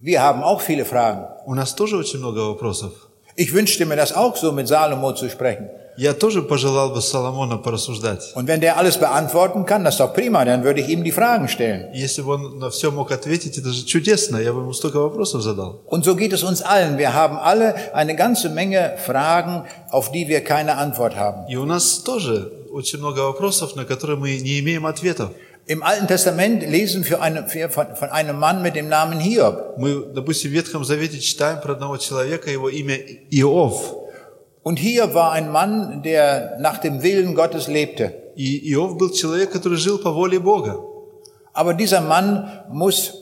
Wir haben auch viele Fragen. У нас тоже очень много вопросов. Ich wünschte mir das auch so mit Salomo zu sprechen. Я тоже пожелал бы Соломона порассуждать. Und wenn der alles beantworten kann, das ist doch prima, dann würde ich ihm die Fragen stellen. Если бы он на все мог ответить, это же чудесно. Я бы ему столько вопросов задал. Und so geht es uns allen. Wir haben alle eine ganze Menge Fragen, auf die wir keine Antwort haben. И у нас тоже очень много вопросов, на которые мы не имеем ответов. Im Alten Testament lesen wir von einem Mann mit dem Namen Hiob. Мы, допустим, в Ветхом Завете читаем про одного человека, его имя Иов. Und Hiob war ein Mann, der nach dem Willen Gottes lebte. И Иов был человек, который жил по воле Бога. Aber dieser Mann muss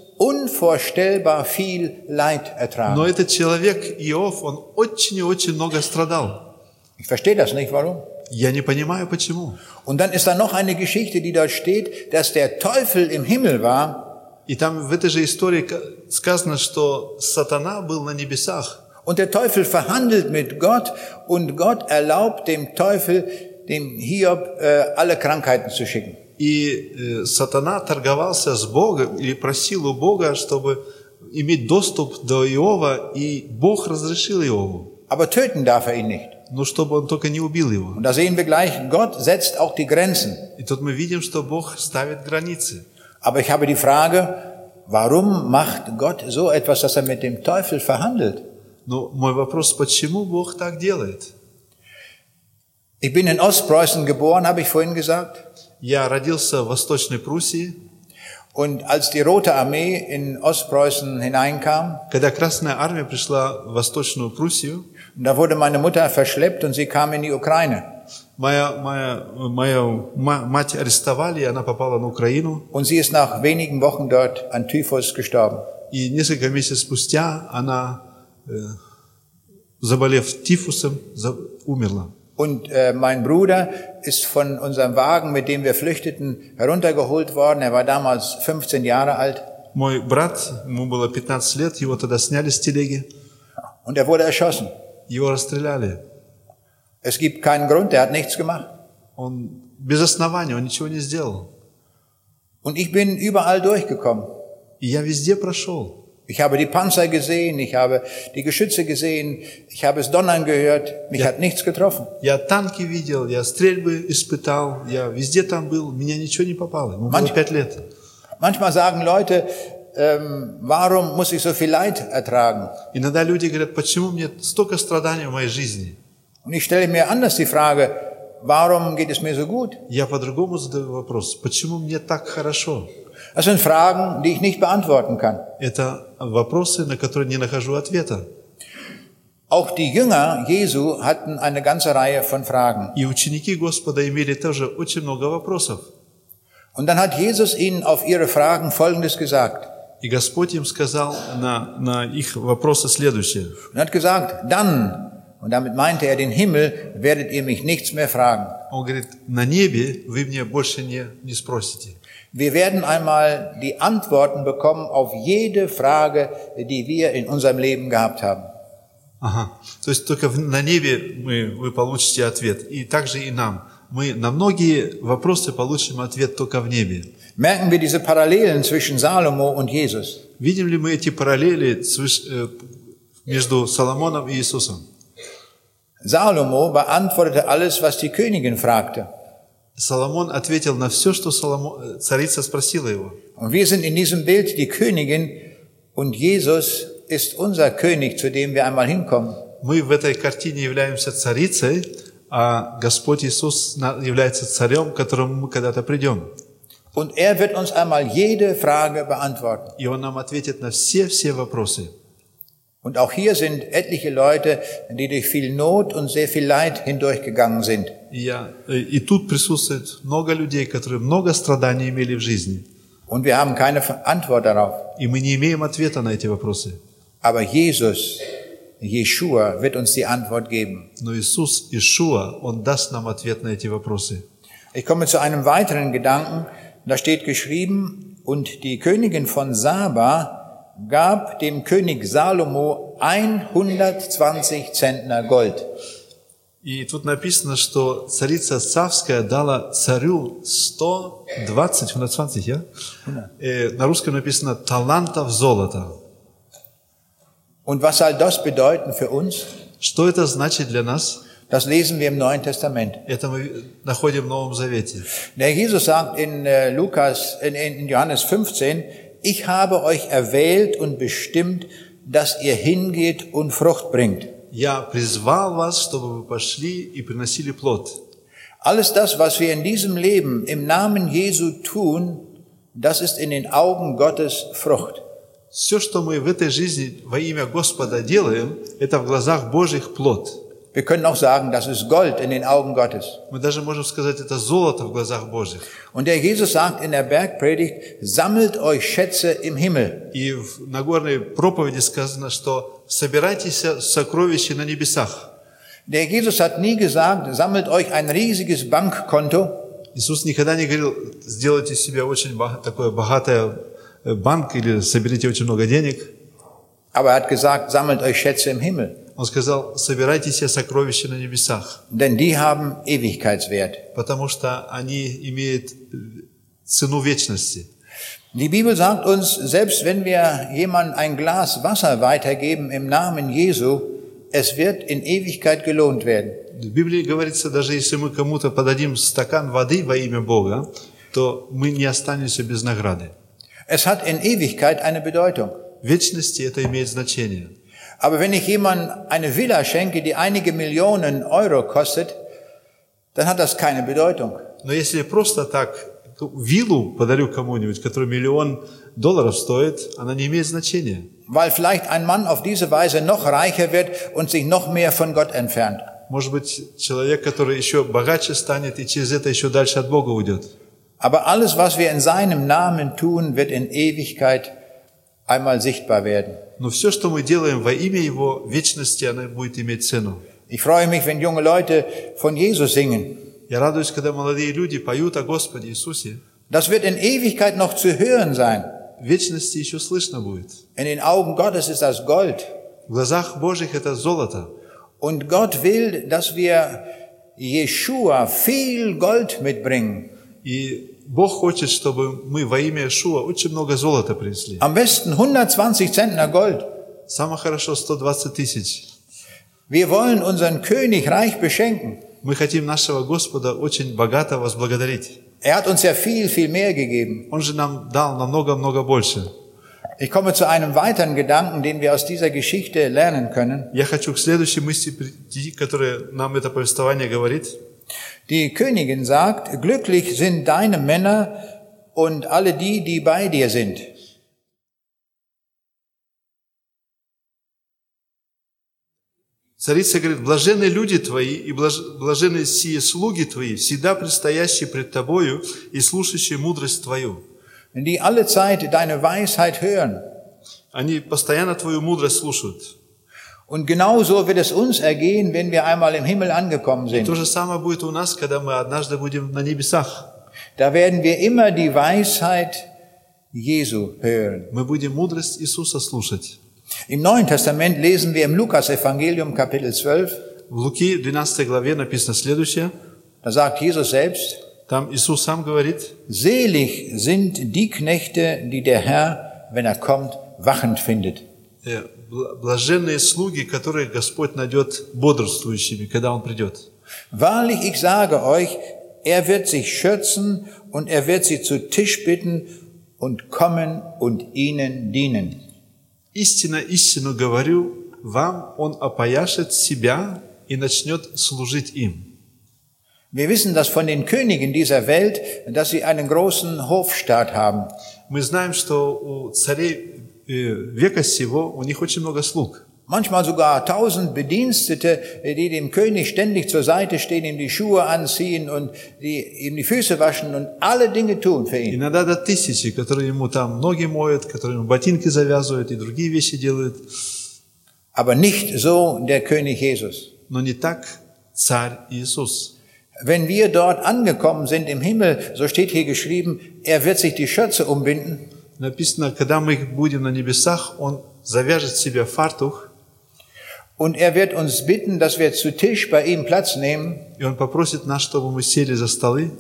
unvorstellbar viel Leid Но ertragen. этот человек, Иов, он очень и очень много страдал. Ich verstehe das nicht, warum? Я не понимаю, почему. Und dann ist da noch eine Geschichte, die dort steht, dass der Teufel im Himmel war И там в этой же истории ка- сказано, что сатана был на небесах. und der Teufel verhandelt mit Gott und Gott erlaubt dem Teufel, dem Hiob, äh, alle Krankheiten zu schicken. И э, сатана торговался с Богом или просил у Бога, чтобы иметь доступ до Иова, и Бог разрешил Иову. Aber töten darf er ihn nicht. Но чтобы он только не убил его. Und da sehen wir gleich, Gott setzt auch die Grenzen. И тут мы видим, что Бог ставит границы. Aber ich habe die Frage, warum macht Gott so etwas, dass er mit dem Teufel verhandelt? Но мой вопрос, почему Бог так делает? Ich bin in Ostpreußen geboren, habe ich vorhin gesagt. Я родился в Восточной Пруссии. Und als die Rote Armee in Ostpreußen hineinkam, Когда Красная Армия пришла в Восточную Пруссию, da wurde meine Mutter verschleppt und sie kam in die Ukraine. моя, моя, моя ма- мать арестовали, и она попала на Украину. Und sie ist nach wenigen Wochen dort an Typhus gestorben. И несколько месяцев спустя она, э, заболев тифусом, за- умерла. Und äh, mein Bruder ist von unserem Wagen, mit dem wir flüchteten, heruntergeholt worden. Er war damals 15 Jahre alt Мой брат, ему было 15 лет, его тогда сняли с телеги, und er wurde erschossen. его расстреляли. Es gibt keinen Grund, er hat nichts gemacht. Он без основания, он ничего не сделал. Und ich bin überall durchgekommen. И я везде прошел. Ich habe die Panzer gesehen, ich habe die Geschütze gesehen, ich habe es donnern gehört, mich hat nichts getroffen. Я танки видел, я стрельбы испытал, я везде там был, меня ничего не попало. Ему было Manch- пять лет. Manchmal sagen Leute, ähm, warum muss ich so viel Leid ertragen? Иногда люди говорят, почему мне столько страданий в моей жизни? Und ich stelle mir anders die Frage, warum geht es mir so gut? Я по-другому задаю вопрос, почему мне так хорошо? Das sind Fragen, die ich nicht beantworten kann. Это вопросы, на которые не нахожу ответа. Auch die Jünger Jesu hatten eine ganze Reihe von Fragen. И ученики Господа имели тоже очень много вопросов. Und dann hat Jesus ihnen auf ihre Fragen Folgendes gesagt. И Господь им сказал на, на их вопросы следующее. Er hat gesagt, dann, und damit meinte er den Himmel, werdet ihr mich nichts mehr fragen. Он говорит, на небе вы мне больше не, не спросите. Wir werden einmal die Antworten bekommen auf jede Frage, die wir in unserem Leben gehabt haben. Ага. То есть только в- на небе мы, вы получите ответ. И также и нам. Мы на многие вопросы получим ответ только в небе. Merken wir diese Parallelen zwischen Salomo und Jesus? Видим ли мы эти параллели свыш- э, между Соломоном и Иисусом? Salomo beantwortete alles, was die Königin fragte. Соломон ответил на все, что Соломо- э, царица спросила его. Und wir sind in diesem Bild die Königin und Jesus ist unser König, zu dem wir einmal hinkommen. Мы в этой картине являемся царицей, а Господь Иисус на- является царем, к которому мы когда-то придем. Und er wird uns einmal jede Frage beantworten. И Он нам ответит на все-все вопросы. Und auch hier sind etliche Leute, die durch viel Not und sehr viel Leid hindurchgegangen sind. И, я, э, и тут присутствует много людей, которые много страданий имели в жизни. Und wir haben keine Antwort darauf. И мы не имеем ответа на эти вопросы. Aber Jesus, Jeshua, wird uns die Antwort geben. Но Иисус, Ишуа, Он даст нам ответ на эти вопросы. Ich komme zu einem weiteren Gedanken. Da steht geschrieben, und die Königin von Saba gab dem König Salomo 120 Zentner Gold. И тут написано, что царица Савская дала царю 120, 120, я? Э, на русском написано талантов золота. Und was soll das bedeuten für uns? Что это значит для нас? Das lesen wir im Neuen Testament. Это мы находим в Новом Завете. Der Jesus sagt in äh, Lukas, in, in Johannes 15, ich habe euch erwählt und bestimmt, dass ihr hingeht und Frucht bringt. Я призвал вас, чтобы вы пошли и приносили плод. Alles das, was wir in diesem Leben im Namen Jesu tun, das ist in den Augen Gottes Frucht. Все, что мы в этой жизни во имя Господа делаем, это в глазах Божьих плод. Wir können auch sagen, das ist Gold in den Augen Gottes. Мы даже можем сказать, это золото в глазах Божьих. Und der Jesus sagt in der Bergpredigt, sammelt euch Schätze im Himmel. И в Нагорной проповеди сказано, что собирайтесь сокровища на небесах. Der Jesus hat nie gesagt, sammelt euch ein riesiges Bankkonto, Иисус никогда не говорил, сделайте себе очень бога- такое богатое э, банк или соберите очень много денег. aber er hat gesagt, sammelt euch Schätze im Himmel. Он сказал, собирайте себе сокровища на небесах, Denn die haben Ewigkeitswert. потому что они имеют э, цену вечности. Die Bibel sagt uns, selbst wenn wir jemandem ein Glas Wasser weitergeben im Namen Jesu, es wird in Ewigkeit gelohnt werden. В Библии говорится, даже если мы кому-то подадим стакан воды во имя Бога, то мы не останемся без награды. Es hat in Ewigkeit eine Bedeutung. В вечности это имеет значение. Aber wenn ich jemandem eine Villa schenke, die einige Millionen Euro kostet, dann hat das keine Bedeutung. Но если просто так ту виллу подарю кому-нибудь, которая миллион долларов стоит, она не имеет значения. Weil vielleicht ein Mann auf diese Weise noch reicher wird und sich noch mehr von Gott entfernt. Может быть, человек, который еще богаче станет и через это еще дальше от Бога уйдет. Aber alles, was wir in seinem Namen tun, wird in Ewigkeit einmal sichtbar werden. Но все, что мы делаем во имя Его, в вечности оно будет иметь цену. Ich freue mich, wenn junge Leute von Jesus singen. Я радуюсь, когда молодые люди поют о Господе Иисусе. Das wird in Ewigkeit noch zu hören sein. В вечности еще слышно будет. In den Augen Gottes ist das Gold. В глазах Божьих это золото. Und Gott will, dass wir Jeshua viel Gold mitbringen. И Бог хочет, чтобы мы во имя Иешуа очень много золота принесли. Am besten 120 Zentner Gold. Самое хорошо 120 тысяч. Wir wollen unseren König reich beschenken. Мы хотим нашего Господа очень богато возблагодарить. Er hat uns ja viel, viel mehr gegeben. Он же нам дал намного-много больше. Ich komme zu einem weiteren Gedanken, den wir aus dieser Geschichte lernen können. Я хочу к следующей мысли прийти, которая нам это повествование говорит. Die Königin sagt, glücklich sind deine Männer und alle die, die bei dir sind. Царица говорит, блаженны люди твои и блаж- блаженны сие слуги твои, всегда предстоящие пред тобою и слушающие мудрость твою. die alle Zeit deine Weisheit hören. Они постоянно твою мудрость слушают. Und genauso wird es uns ergehen, wenn wir einmal im Himmel angekommen То sind. же самое будет у нас, когда мы однажды будем на небесах. Da werden wir immer die Weisheit Jesu hören. Мы будем мудрость Иисуса слушать. Im Neuen Testament lesen wir im Lukas-Evangelium Kapitel 12, В Луки 12 главе написано следующее. da sagt Jesus selbst, Там Иисус сам говорит, Selig sind die Knechte, die der Herr, wenn er kommt, wachend findet. Э, бл- блаженные слуги, которые Господь найдет бодрствующими, когда Он придет. Wahrlich, ich sage euch, er wird sich schürzen und er wird sie zu Tisch bitten und kommen und ihnen dienen. Истинно, истину говорю вам, Он опояшет себя и начнет служить им. Wir wissen das von den Königen dieser Welt, dass sie einen großen Hofstaat haben. Мы знаем, что у царей э, века сего у них очень много слуг. Manchmal sogar tausend Bedienstete, die dem König ständig zur Seite stehen, ihm die Schuhe anziehen und die, ihm die Füße waschen und alle Dinge tun für ihn. Иногда до тысячи, которые ему там ноги моют, которые ему ботинки завязывают и другие вещи делают. Aber nicht so der König Jesus. Но не так царь Иисус. Wenn wir dort angekommen sind im Himmel, so steht hier geschrieben, er wird sich die Schürze umbinden Написано, когда мы будем на небесах, Он завяжет себе фартух, und er wird uns bitten, dass wir zu Tisch bei ihm Platz nehmen и Он попросит нас, чтобы мы сели за столы,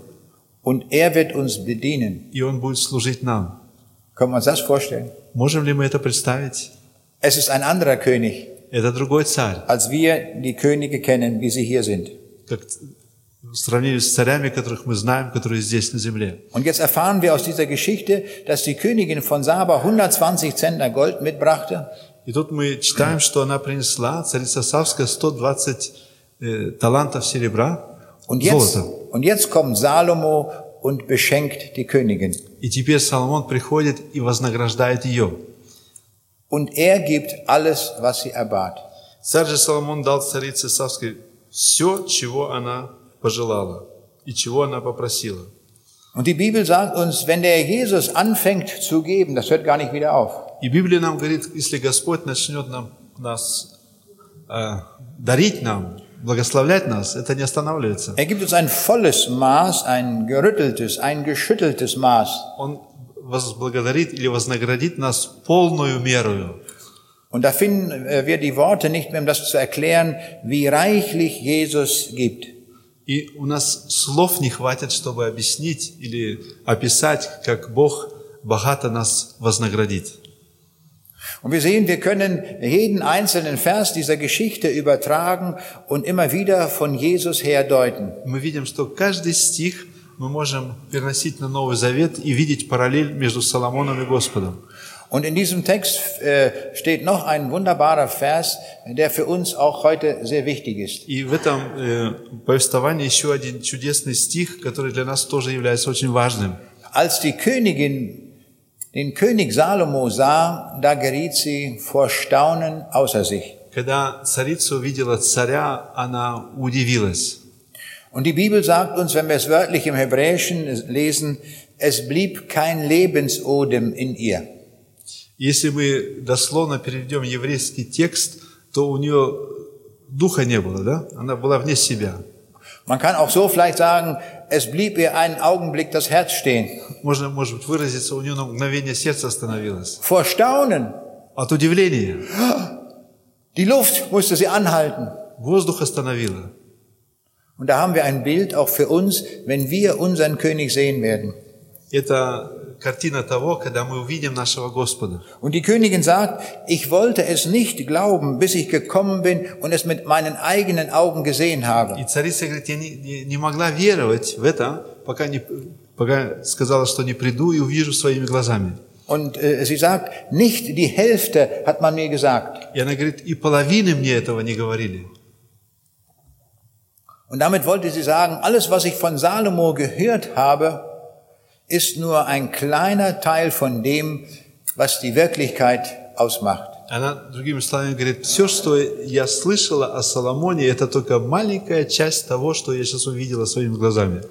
und er wird uns bedienen. и Он будет служить нам. Können wir uns das vorstellen? Можем ли мы это представить? Es ist ein anderer König, Это другой царь, als wir die Könige kennen, wie sie hier sind. как в сравнении с царями, которых мы знаем, которые здесь на земле. Und jetzt erfahren wir aus dieser Geschichte, dass die Königin von Saba 120 Zentner Gold mitbrachte И тут мы читаем, что она принесла, царица Савская, 120 э, талантов серебра, und jetzt, золота. und jetzt kommt Salomo und beschenkt die Königin. И теперь Соломон приходит и вознаграждает ее. Und er gibt alles, was sie erbat. Царь же Соломон дал царице Савской все, чего она пожелала и чего она попросила. Und die Bibel sagt uns, wenn der Jesus anfängt zu geben, das hört gar nicht wieder auf. И Библия нам говорит, если Господь начнет нам, нас э, дарить нам, благословлять нас, это не останавливается. Er gibt uns ein volles Maß, ein gerütteltes, ein geschütteltes Maß. Он возблагодарит или вознаградит нас полную мерою. Und da finden äh, wir die Worte nicht mehr, um das zu erklären, wie reichlich Jesus gibt. И у нас слов не хватит, чтобы объяснить или описать, как Бог богато нас вознаградит. Und wir sehen, wir können jeden einzelnen Vers dieser Geschichte übertragen und immer wieder von Jesus her deuten. Мы видим, что каждый стих мы можем переносить на Новый Завет и видеть параллель между Соломоном и Господом. Und in diesem Text äh, steht noch ein wunderbarer Vers, der für uns auch heute sehr wichtig ist. И в этом э, повествовании еще один чудесный стих, который для нас тоже является очень важным. Als die Königin den König Salomo sah, da geriet sie vor Staunen außer sich. Когда царица увидела царя, она удивилась. Und die Bibel sagt uns, wenn wir es wörtlich im Hebräischen lesen, es blieb kein Lebensodem in ihr. Если мы дословно переведем еврейский текст, то у нее духа не было, да? Она была вне себя. Man kann auch so vielleicht sagen, es blieb ihr einen Augenblick das Herz stehen. Можно, может быть, выразиться, у нее на мгновение сердце остановилось. Vor Staunen. От удивления. Die Luft musste sie anhalten. Воздух остановило. Und da haben wir ein Bild auch für uns, wenn wir unseren König sehen werden. Это картина того, когда мы увидим нашего Господа. Und die Königin sagt, ich wollte es nicht glauben, bis ich gekommen bin und es mit meinen eigenen Augen gesehen habe. И царица говорит, я не, не, не могла веровать в это, пока, не, пока сказала, что не приду и увижу своими глазами. Und äh, sie sagt, nicht die Hälfte hat man mir gesagt. И она говорит, и половины мне этого не говорили. Und damit wollte sie sagen, alles, was ich von Salomo gehört habe, ist nur ein kleiner Teil von dem, was die Wirklichkeit ausmacht. Она, другими словами, говорит, все, что я слышала о Соломоне, это только маленькая часть того, что я сейчас увидела своими глазами.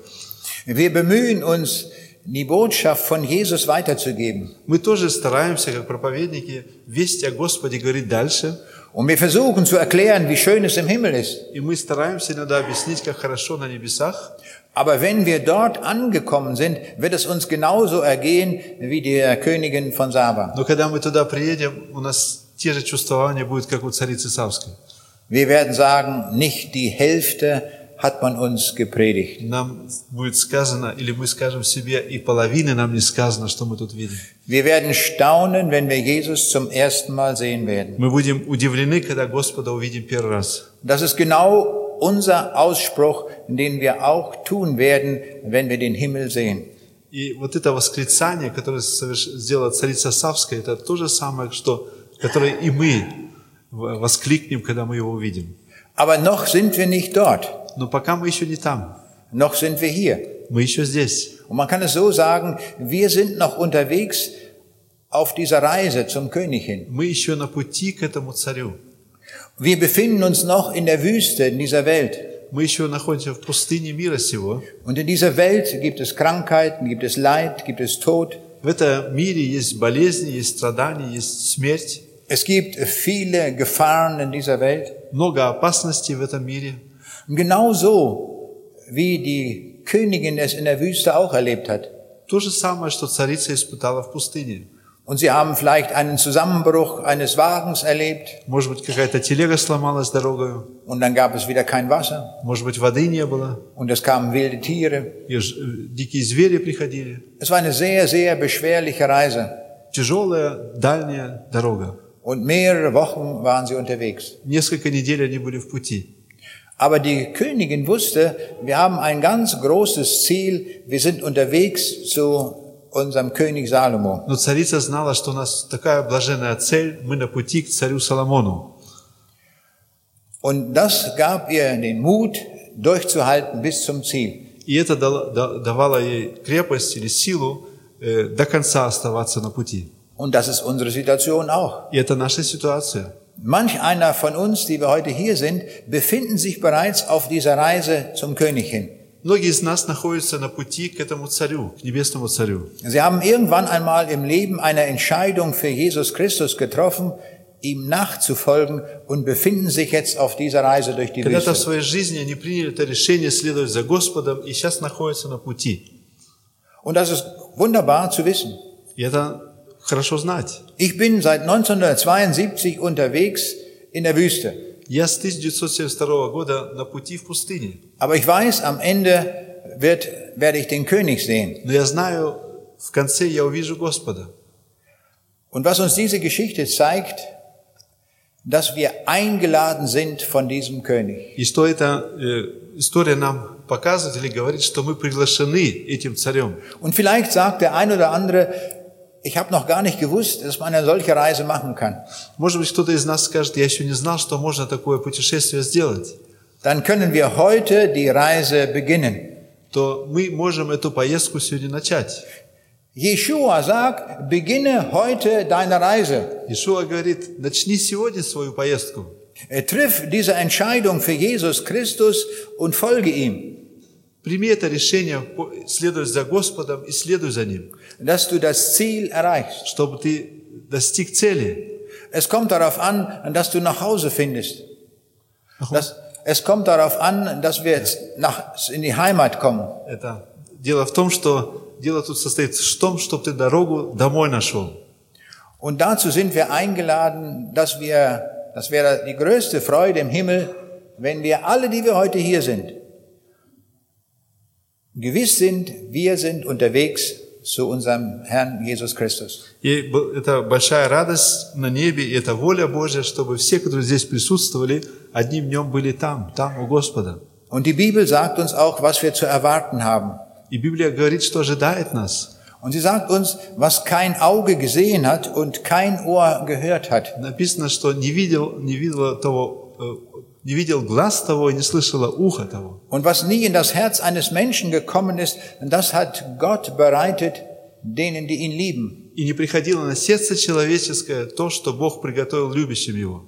Wir bemühen uns, die Botschaft von Jesus weiterzugeben. Мы тоже стараемся, как проповедники, весть о Господе говорить дальше. Und wir versuchen zu erklären, wie schön es im Himmel ist. И мы стараемся иногда объяснить, как хорошо на небесах. Aber wenn wir dort angekommen sind, wird es uns genauso ergehen wie der Königin von Saba. Но когда мы туда приедем, у нас те же чувствования будут, как у царицы Савской. Wir werden sagen, nicht die Hälfte hat man uns gepredigt. Нам будет сказано, или мы скажем себе, и половины нам не сказано, что мы тут видим. Wir werden staunen, wenn wir Jesus zum ersten Mal sehen werden. Мы будем удивлены, когда Господа увидим первый раз. Das ist genau unser Ausspruch, den wir auch tun werden, wenn wir den Himmel sehen. И вот это восклицание, которое соверш- сделала царица Савская, это то же самое, что, которое и мы в- воскликнем, когда мы его увидим. Aber noch sind wir nicht dort. Но пока мы еще не там, Noch sind wir hier. мы еще здесь. Und man kann es so sagen, wir sind noch unterwegs auf dieser Reise zum König hin. Мы еще на пути к этому царю. Wir befinden uns noch in der Wüste in dieser Welt. Мы еще находимся в пустыне мира сего. Und in dieser Welt gibt es Krankheiten, gibt es Leid, gibt es Tod. В этом мире есть болезни, есть страдания, есть смерть. Es gibt viele Gefahren in dieser Welt. Много опасностей в этом мире. Und genauso wie die Königin es in der Wüste auch erlebt hat. То же самое, что царица испытала в пустыне. Und sie haben vielleicht einen Zusammenbruch eines Wagens erlebt Может быть, какая-то телега сломалась дорогою. und dann gab es wieder kein Wasser Может быть, воды не было. und es kamen wilde Tiere. И ж- э, дикие звери приходили. Es war eine sehr, sehr beschwerliche Reise Тяжелая, дальняя дорога. und mehrere Wochen waren sie unterwegs. Несколько недель они были в пути. Aber die Königin wusste, wir haben ein ganz großes Ziel, wir sind unterwegs zu unserem König Salomo. Но царица знала, что у нас такая блаженная цель, мы на пути к царю Соломону. Und das gab ihr den Mut, durchzuhalten bis zum Ziel. И это дало- да- давало ей крепость или силу э, до конца оставаться на пути. Und das ist unsere Situation auch. И это наша ситуация. Manch einer von uns, die wir heute hier sind, befinden sich bereits auf dieser Reise zum König hin. Многие из нас находятся на пути к этому царю, к небесному царю. Sie haben irgendwann einmal im Leben eine Entscheidung für Jesus Christus getroffen, ihm nachzufolgen und befinden sich jetzt auf dieser Reise durch die Когда-то в Wüste. своей жизни они приняли это решение следовать за Господом и сейчас находятся на пути. Und das ist wunderbar zu wissen. И это хорошо знать. Ich bin seit 1972 unterwegs in der Wüste. Я с 1972 года на пути в пустыне. Aber ich weiß, am Ende wird, werde ich den König sehen. Но я знаю, в конце я увижу Господа. Und was uns diese Geschichte zeigt, dass wir eingeladen sind von diesem König. И что эта э, история нам показывает или говорит, что мы приглашены этим царем. Und vielleicht sagt der ein oder andere, ich habe noch gar nicht gewusst, dass man eine solche Reise machen kann. Может быть, кто-то из нас скажет, я еще не знал, что можно такое путешествие сделать. Dann können wir heute die Reise beginnen. То мы можем эту поездку сегодня начать. Jeshua sagt, beginne heute deine Reise. Ишуа говорит, начни сегодня свою поездку. Er Triff diese Entscheidung für Jesus Christus und folge ihm, Прими это решение, по- следуй за Господом и следуй за Ним, dass du das Ziel erreichst. чтобы ты достиг цели. Es kommt darauf an, dass du nach Hause findest. Das, es kommt darauf an, dass wir jetzt nach, in die Heimat kommen. Это дело в том, что дело тут состоит в том, чтобы ты дорогу домой нашел. Und dazu sind wir eingeladen, dass wir, das wäre die größte Freude im Himmel, wenn wir alle, die wir heute hier sind, gewiss sind, wir sind unterwegs zu unserem Herrn Jesus Christus. И б- это большая радость на небе, и это воля Божья, чтобы все, которые здесь присутствовали, одним днем были там, там у Господа. Und die Bibel sagt uns auch, was wir zu erwarten haben. И Библия говорит, что ожидает нас. Und sie sagt uns, was kein Auge gesehen hat und kein Ohr gehört hat. Написано, что не видел, не видел того, э, не видел глаз того и не слышало ухо того. Und was nie in das Herz eines Menschen gekommen ist, das hat Gott bereitet denen, die ihn lieben. И не приходило на сердце человеческое то, что Бог приготовил любящим его.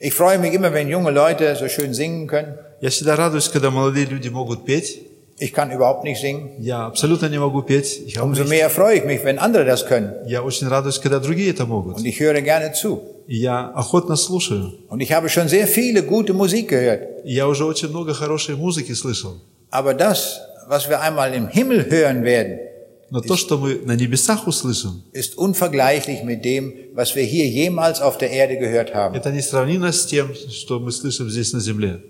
Ich freue mich immer, wenn junge Leute so schön singen können. Я всегда радуюсь, когда молодые люди могут петь. Ich kann überhaupt nicht singen. Я абсолютно не могу петь. Ich, Umso nicht. mehr freue ich mich, wenn andere das können. я очень радуюсь, когда другие это могут. Und ich höre gerne zu. И я охотно слушаю. Und ich habe schon sehr viele gute Musik gehört. И я уже очень много хорошей музыки слышал. Aber das, was wir einmal im Himmel hören werden, Но то, что мы на небесах услышим, ist unvergleichlich mit dem, was wir hier jemals auf der Erde gehört haben. это не сравнимо с тем, что мы слышим здесь на земле.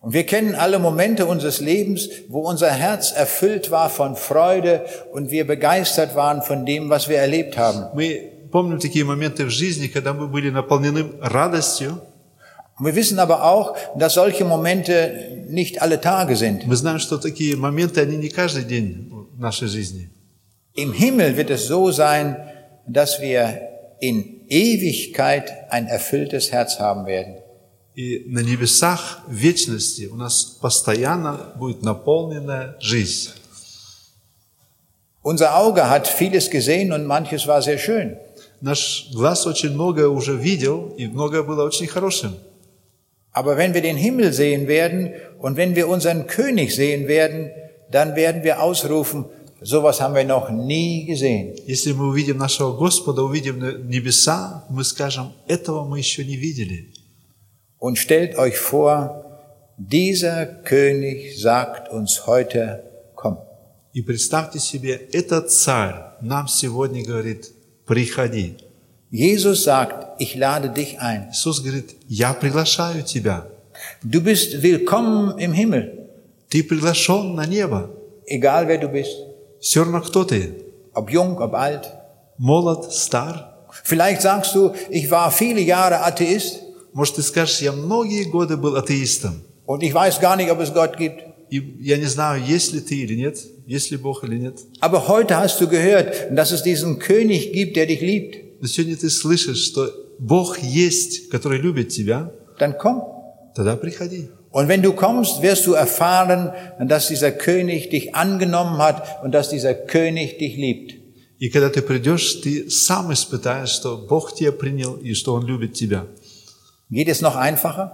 Und wir kennen alle Momente unseres Lebens, wo unser Herz erfüllt war von Freude und wir begeistert waren von dem, was wir erlebt haben. Мы помним такие моменты в жизни, когда мы были наполнены радостью. Und wir wissen aber auch, dass solche Momente nicht alle Tage sind. Мы знаем, что такие моменты, они не каждый день в нашей жизни. Im Himmel wird es so sein, dass wir in Ewigkeit ein erfülltes Herz haben werden. И на небесах в вечности у нас постоянно будет наполненная жизнь. Unser Auge hat vieles gesehen und manches war sehr schön. Наш глаз очень многое уже видел, и многое было очень хорошим. Aber wenn wir den Himmel sehen werden und wenn wir unseren König sehen werden, dann werden wir ausrufen, sowas haben wir noch nie gesehen. Если мы увидим нашего Господа, увидим на- небеса, мы скажем, этого мы еще не видели. Und stellt euch vor, dieser König sagt uns heute, komm. И представьте себе, этот царь нам сегодня говорит, приходи. Jesus sagt, ich lade dich ein. Иисус говорит, я приглашаю тебя. Du bist willkommen im Himmel, Ты приглашен на небо. egal wer du bist, Все равно кто ты. ob jung, ob alt. Молод, стар. Vielleicht sagst du, ich war viele Jahre Atheist Может, ты скажешь, я многие годы был атеистом. und ich weiß gar nicht, ob es Gott gibt. И я не знаю, есть ли ты или нет, есть ли Бог или нет. Aber heute hast du gehört, dass es diesen König gibt, der dich liebt. Но сегодня ты слышишь, что Бог есть, который любит тебя, Dann komm. тогда приходи. Und wenn du kommst, wirst du erfahren, dass dieser König dich angenommen hat und dass dieser König dich liebt. И когда ты придешь, ты сам испытаешь, что Бог тебя принял и что Он любит тебя. Geht es noch einfacher?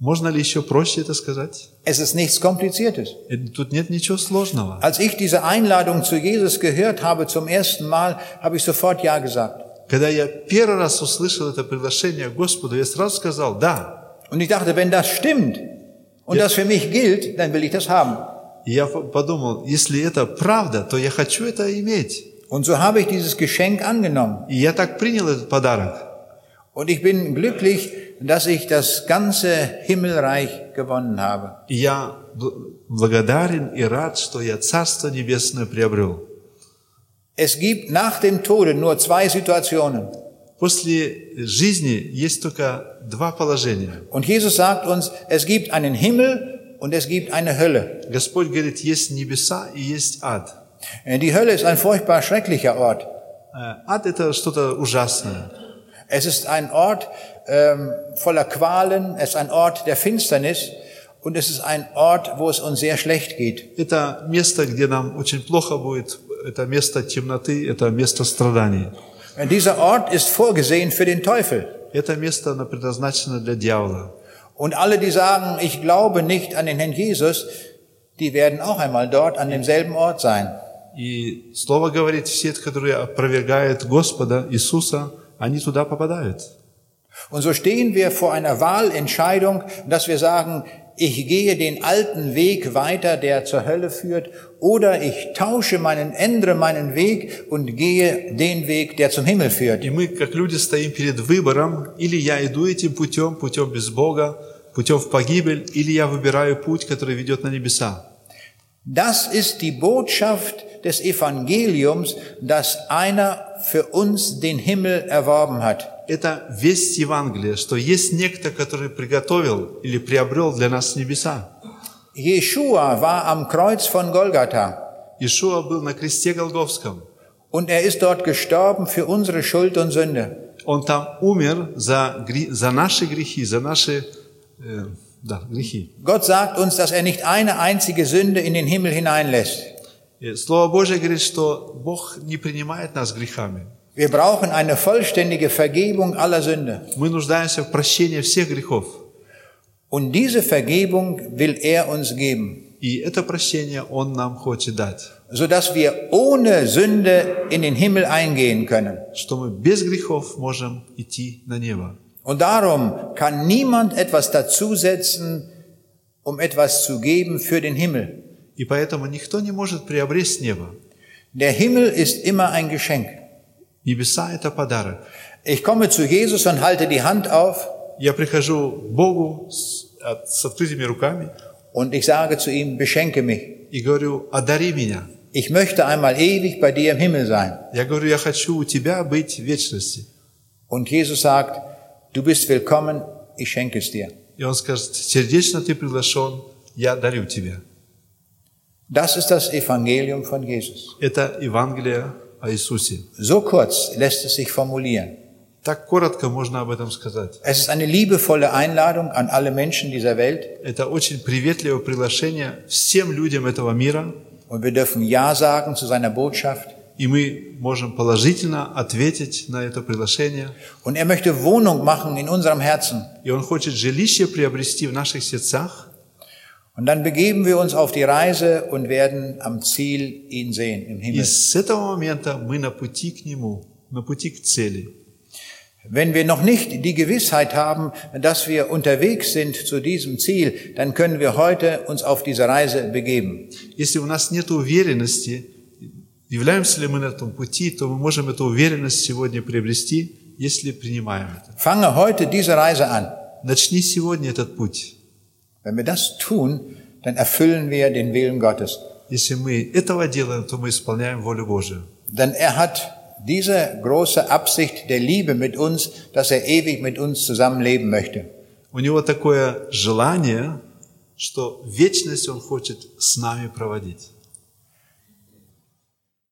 Можно ли еще проще это сказать? Es ist nichts Kompliziertes. Э, Тут нет ничего сложного. Als ich diese Einladung zu Jesus gehört habe zum ersten Mal, habe ich sofort Ja gesagt. Когда я первый раз услышал это приглашение к Господу, я сразу сказал «да». Und ich dachte, wenn das stimmt und das für mich gilt, dann will ich das haben. И я по- подумал, если это правда, то я хочу это иметь. Und so habe ich dieses Geschenk angenommen. И я так принял этот подарок. Und ich bin glücklich, dass ich das ganze Himmelreich gewonnen habe. И я бл- благодарен и рад, что я Царство Небесное приобрел. Es gibt nach dem Tode nur zwei Situationen. После жизни есть только два положения. Und Jesus sagt uns, es gibt einen Himmel und es gibt eine Hölle. Господь говорит, есть небеса и есть ад. Äh, Die Hölle ist ein furchtbar schrecklicher Ort. Э, Ад – это что-то ужасное. Es ist ein Ort ähm, voller Qualen, es ist ein Ort der Finsternis und es ist ein Ort, wo es uns sehr schlecht geht. Это место, где нам очень плохо будет, это место темноты, это место страданий. Und dieser Ort ist vorgesehen für den Teufel. Это место, оно предназначено для дьявола. Und alle, die sagen, ich glaube nicht an den Herrn Jesus, die werden auch einmal dort an demselben Ort sein. И Слово говорит, все, которые опровергают Господа Иисуса, они туда попадают. Und so stehen wir vor einer Wahlentscheidung, dass wir sagen, ich gehe den alten Weg weiter, der zur Hölle führt, oder ich tausche meinen, ändere meinen Weg und gehe den Weg, der zum Himmel führt. И мы, как люди, стоим перед выбором, или я иду этим путем, путем без Бога, путем в погибель, или я выбираю путь, который ведет на небеса. Das ist die Botschaft des Evangeliums, dass einer für uns den Himmel erworben hat. Это весть Евангелия, что есть некто, который приготовил или приобрел для нас небеса. Jeshua war am Kreuz von Golgatha Ишуа был на кресте Голговском. und er ist dort gestorben für unsere Schuld und Sünde. Он там умер за, за наши грехи, за наши э, да, грехи. Gott sagt uns, dass er nicht eine einzige Sünde in den Himmel hineinlässt. Слово Божье говорит, что Бог не принимает нас грехами. Wir brauchen eine vollständige Vergebung aller Sünde. Мы нуждаемся в прощении всех грехов. Und diese Vergebung will er uns geben, И это прощение Он нам хочет дать. sodass wir ohne Sünde in den Himmel eingehen können. Что мы без грехов можем идти на небо. Und darum kann niemand etwas dazusetzen, um etwas zu geben für den Himmel. И поэтому никто не может приобрести небо. Der Himmel ist immer ein Geschenk. Небеса – это подарок. Ich komme zu Jesus und halte die Hand auf Я прихожу к Богу с, от- с открытыми руками und ich sage zu ihm, beschenke mich. и говорю, одари меня. Ich möchte einmal ewig bei dir im Himmel sein. Я говорю, я хочу у Тебя быть в вечности. Und Jesus sagt, du bist willkommen, ich schenke es dir. И Он скажет, сердечно ты приглашен, я дарю Тебя. Das ist das Evangelium von Jesus. Это Евангелие о Иисусе. So kurz lässt es sich formulieren. Так коротко можно об этом сказать. Es ist eine liebevolle Einladung an alle Menschen dieser Welt Это очень приветливое приглашение всем людям этого мира, und wir dürfen Ja sagen zu seiner Botschaft. и мы можем положительно ответить на это приглашение. Und er möchte Wohnung machen in unserem Herzen. И Он хочет жилище приобрести в наших сердцах, Und dann begeben wir uns auf die Reise und werden am Ziel ihn sehen im и Himmel. с этого момента мы на пути к Нему, на пути к цели. Wenn wir noch nicht die Gewissheit haben, dass wir unterwegs sind zu diesem Ziel, dann können wir heute uns auf diese Reise begeben. Если у нас нет уверенности, являемся ли мы на этом пути, то мы можем эту уверенность сегодня приобрести, если принимаем это. Fange heute diese Reise an. Начни сегодня этот путь. Wenn wir das tun, dann erfüllen wir den Willen Gottes. Если мы этого делаем, то мы исполняем волю Божию. Denn er hat diese große Absicht der Liebe mit uns, dass er ewig mit uns zusammenleben möchte. У него такое желание, что вечность он хочет с нами проводить.